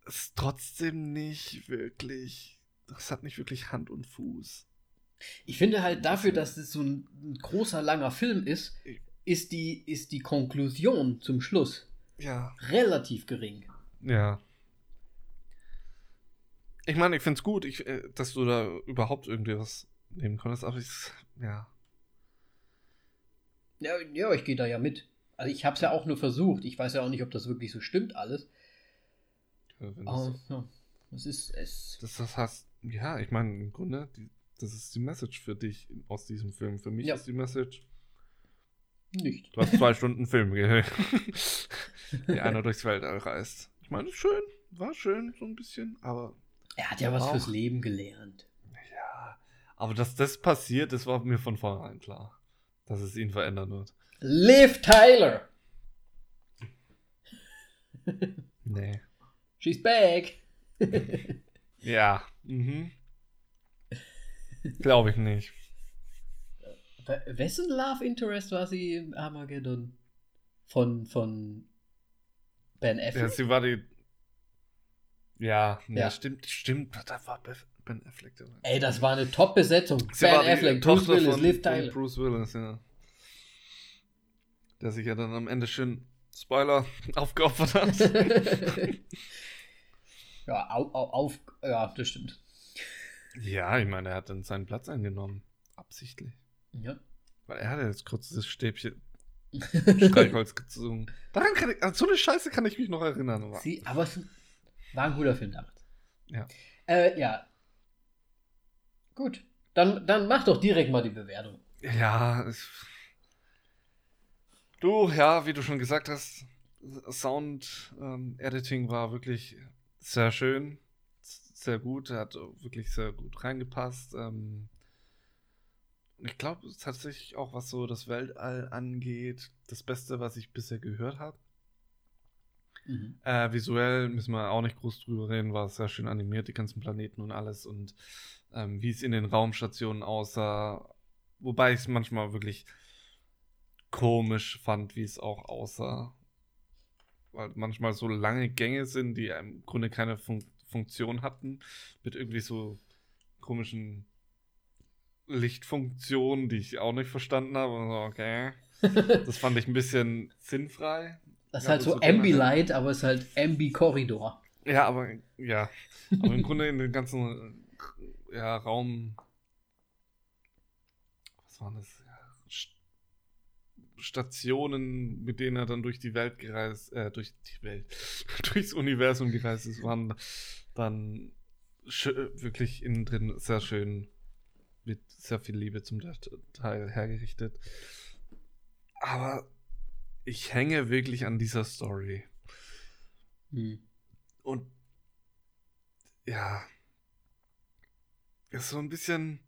es trotzdem nicht wirklich, das hat nicht wirklich Hand und Fuß. Ich finde halt dafür, dass es so ein, ein großer, langer Film ist, ist die, ist die Konklusion zum Schluss Ja. relativ gering. Ja. Ich meine, ich finde es gut, ich, äh, dass du da überhaupt irgendwie was nehmen konntest, aber ich, ja. Ja, ja ich gehe da ja mit. Also ich habe es ja auch nur versucht. Ich weiß ja auch nicht, ob das wirklich so stimmt alles. Aber das, ja, es ist es. das, das heißt, ja, ich meine, im Grunde, die, das ist die Message für dich aus diesem Film. Für mich Ja. ist die Message, Nicht. du hast zwei Stunden Film gesehen. Wie einer durchs Weltall reist. Ich meine, schön, war schön, so ein bisschen, aber Er hat ja was Auch. fürs Leben gelernt. ja. Aber dass das passiert, das war mir von vornherein klar. Dass es ihn verändern wird. Liv Tyler! Nee. She's back! Ja. Mhm. Glaube ich nicht. Wessen Love Interest war sie im Armageddon? Von, von Ben Ja, Affleck? sie war die. Ja, ja, Ja. stimmt, stimmt. Da war Ben Affleck. Ey, das war eine Top-Besetzung. Ben Affleck, Bruce Tochter Willis, von, Liv Tyler. Bruce Willis, ja. Der sich ja dann am Ende schön, Spoiler, aufgeopfert hat. ja, au, au, auf, ja, das stimmt. ja, ich meine, er hat dann seinen Platz eingenommen. Absichtlich. Ja. Weil er hat ja jetzt kurz das Stäbchen Streichholz gezogen. Daran kann ich, an so eine Scheiße kann ich mich noch erinnern. Aber Sie, aber es war ein guter Film damals. Ja. Äh, ja. Gut. Dann, dann mach doch direkt mal die Bewertung. Ja, es, du, ja, wie du schon gesagt hast, Sound ähm, Editing war wirklich sehr schön, sehr gut, er hat wirklich sehr gut reingepasst. Ähm, ich glaube tatsächlich auch, was so das Weltall angeht, das Beste, was ich bisher gehört habe. Mhm. Äh, visuell müssen wir auch nicht groß drüber reden, war sehr schön animiert, die ganzen Planeten und alles und ähm, wie es in den Raumstationen aussah. Wobei ich es manchmal wirklich komisch fand, wie es auch aussah. Weil manchmal so lange Gänge sind, die im Grunde keine Fun Funktion hatten, mit irgendwie so komischen Lichtfunktionen, die ich auch nicht verstanden habe. Okay. Das fand ich ein bisschen sinnfrei. Das ist halt so generell. Ambilight, aber es ist halt Ambi-Korridor. Ja, aber ja. Aber im Grunde in den ganzen ja, Raum. Was waren das? Stationen, mit denen er dann durch die Welt gereist, äh, durch die Welt, durchs Universum gereist ist, waren dann wirklich innen drin sehr schön mit sehr viel Liebe zum Teil hergerichtet. Aber ich hänge wirklich an dieser Story. Hm. Und ja, ist so ein bisschen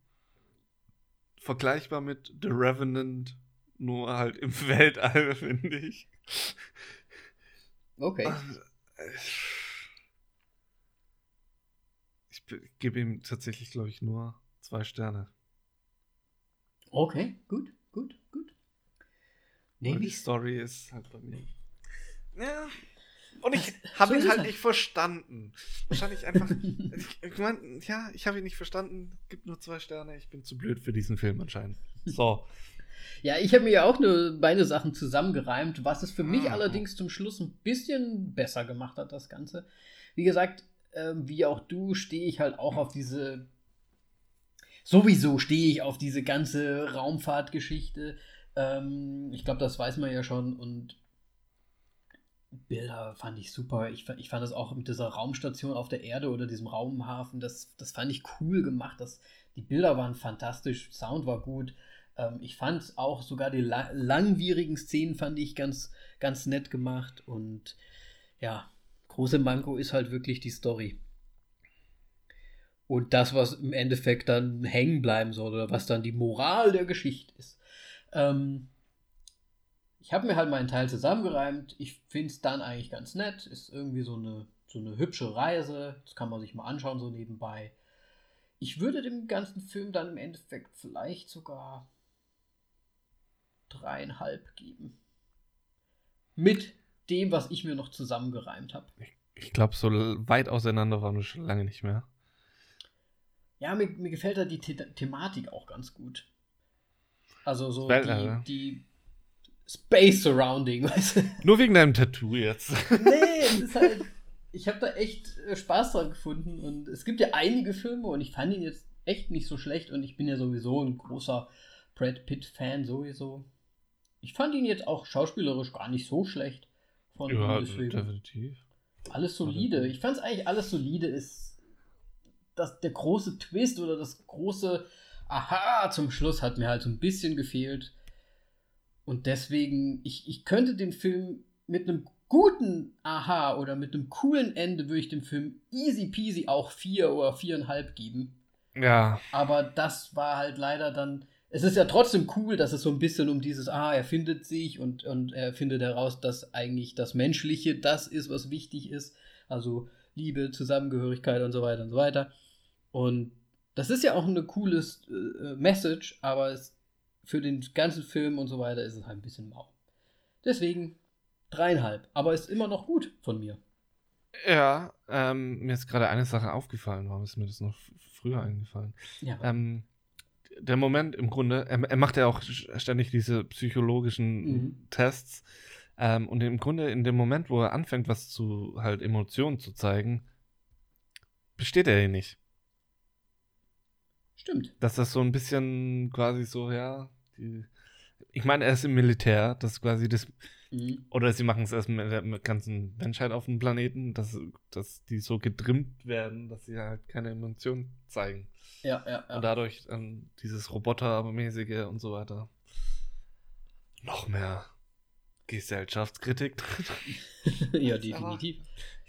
vergleichbar mit The Revenant, nur halt im Weltall, finde ich. Okay. Ich be- gebe ihm tatsächlich, glaube ich, nur zwei Sterne. Okay, gut, gut, gut. Weil die Story ist halt bei mir. Ja. Und ich Das- habe so ihn es halt nicht verstanden. Wahrscheinlich einfach. ich ich meine, ja, ich habe ihn nicht verstanden. Gibt nur zwei Sterne. Ich bin zu blöd für diesen Film anscheinend. So. Ja, ich habe mir ja auch nur meine Sachen zusammengereimt, was es für mich Ah. allerdings zum Schluss ein bisschen besser gemacht hat, das Ganze. Wie gesagt, ähm, wie auch du, stehe ich halt auch auf diese. Sowieso stehe ich auf diese ganze Raumfahrtgeschichte. Ähm, ich glaube, das weiß man ja schon. Und Bilder fand ich super. Ich, ich fand das auch mit dieser Raumstation auf der Erde oder diesem Raumhafen, das, das fand ich cool gemacht. Das, die Bilder waren fantastisch, Sound war gut. Ähm, ich fand auch sogar die la langwierigen Szenen fand ich ganz, ganz nett gemacht. Und ja, große Manko ist halt wirklich die Story. Und das, was im Endeffekt dann hängen bleiben soll oder was dann die Moral der Geschichte ist. Ähm, ich habe mir halt meinen Teil zusammengereimt. Ich finde es dann eigentlich ganz nett. Ist irgendwie so eine, so eine hübsche Reise. Das kann man sich mal anschauen, so nebenbei. Ich würde dem ganzen Film dann im Endeffekt vielleicht sogar dreieinhalb geben. Mit dem, was ich mir noch zusammengereimt habe. Ich glaube, so weit auseinander waren wir schon lange nicht mehr. Ja, mir, mir gefällt da die The Thematik auch ganz gut. Also so Weltall, die, ja. die Space Surrounding, weißt du? Nur wegen deinem Tattoo jetzt. Nee, es ist halt. Ich habe da echt äh, Spaß dran gefunden und es gibt ja einige Filme und ich fand ihn jetzt echt nicht so schlecht und ich bin ja sowieso ein großer Brad Pitt-Fan sowieso. Ich fand ihn jetzt auch schauspielerisch gar nicht so schlecht. Von ja, deswegen definitiv. alles solide. Ich fand es eigentlich alles solide. Ist das der große Twist oder das große Aha zum Schluss hat mir halt so ein bisschen gefehlt. Und deswegen, ich, ich könnte den Film mit einem guten Aha oder mit einem coolen Ende würde ich dem Film easy peasy auch vier oder viereinhalb geben. Ja, Aber das war halt leider dann. Es ist ja trotzdem cool, dass es so ein bisschen um dieses, ah, er findet sich und, und er findet heraus, dass eigentlich das Menschliche das ist, was wichtig ist. Also Liebe, Zusammengehörigkeit und so weiter und so weiter. Und das ist ja auch eine coole äh, Message, aber es, für den ganzen Film und so weiter ist es halt ein bisschen mau. Deswegen dreieinhalb. Aber ist immer noch gut von mir. Ja, ähm, mir ist gerade eine Sache aufgefallen. Warum ist mir das noch früher eingefallen? Ja. Ähm, der Moment im Grunde, er, er macht ja auch ständig diese psychologischen Mhm. Tests. Ähm, und im Grunde, in dem Moment, wo er anfängt, was zu halt Emotionen zu zeigen, besteht er hier nicht. Stimmt. Dass das so ein bisschen quasi so, ja, die, ich meine, er ist im Militär, das ist quasi das, Mhm. oder sie machen es erst mit der ganzen Menschheit auf dem Planeten, dass, dass die so getrimmt werden, dass sie halt keine Emotionen zeigen. Ja, ja, ja. Und dadurch dann dieses Robotermäßige und so weiter. Noch mehr Gesellschaftskritik drin. ja, definitiv.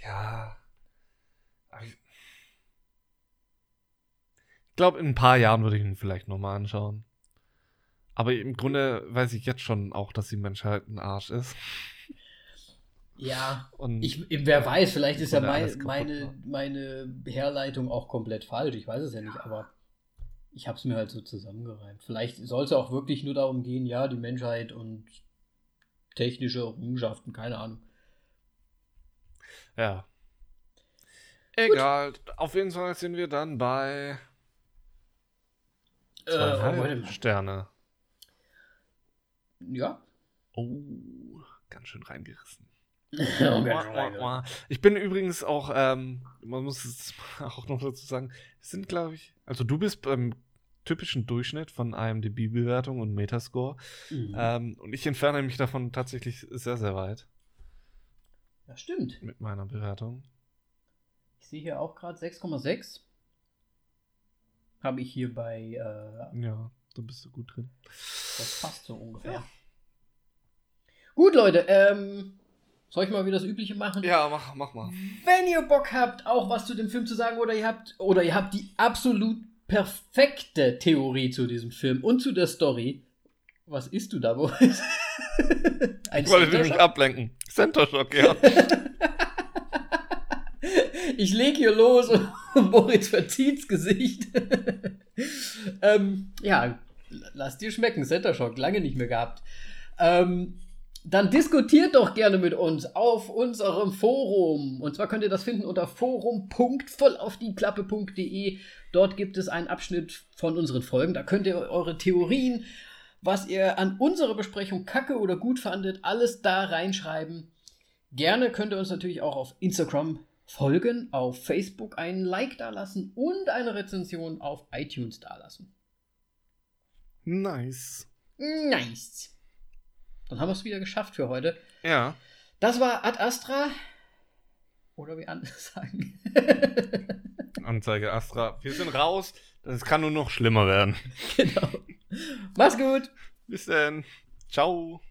Ja. Aber ich glaube, in ein paar Jahren würde ich ihn vielleicht nochmal anschauen. Aber im Grunde weiß ich jetzt schon auch, dass die Menschheit ein Arsch ist. Ja, Und ich, wer weiß, vielleicht ist ja mein, meine, meine Herleitung auch komplett falsch. Ich weiß es ja nicht, aber ich habe es mir halt so zusammengereimt. Vielleicht soll es auch wirklich nur darum gehen, ja, die Menschheit und technische Errungenschaften, keine Ahnung. ja. Egal. Auf jeden Fall sind wir dann bei zweieinhalb mal. Sterne. Ja. Oh, ganz schön reingerissen. ja. Ich bin übrigens auch, ähm, man muss es auch noch dazu sagen, es sind, glaube ich, also du bist beim typischen Durchschnitt von IMDb-Bewertung und Metascore Mhm. ähm, und ich entferne mich davon tatsächlich sehr, sehr weit ja, stimmt. mit meiner Bewertung. Ich sehe hier auch gerade 6,6. Habe ich hier bei, äh, Ja, da bist du gut drin. das passt so ungefähr. Ja. Gut, Leute, ähm, soll ich mal wieder das Übliche machen? Ja, mach, mach mal. Wenn ihr Bock habt, auch was zu dem Film zu sagen, oder ihr habt, oder ihr habt die absolut perfekte Theorie zu diesem Film und zu der Story. Was isst du da? Ein Ich wollte dich Shock? ablenken. Center Shock, ja. Ich leg hier los und Moritz verzieht's Gesicht. ähm, ja, lass dir schmecken. Center Shock, lange nicht mehr gehabt. Ähm, dann diskutiert doch gerne mit uns auf unserem Forum. Und zwar könnt ihr das finden unter forum.vollaufdieklappe.de. Dort gibt es einen Abschnitt von unseren Folgen. Da könnt ihr eure Theorien, was ihr an unserer Besprechung kacke oder gut fandet, alles da reinschreiben. Gerne könnt ihr uns natürlich auch auf Instagram folgen, auf Facebook einen Like dalassen und eine Rezension auf iTunes dalassen. Nice. Nice. Dann haben wir es wieder geschafft für heute. Ja. Das war Ad Astra. Oder wie andere sagen. Anzeige Astra. Wir sind raus. Das kann nur noch schlimmer werden. genau. Mach's gut. Bis dann. Ciao.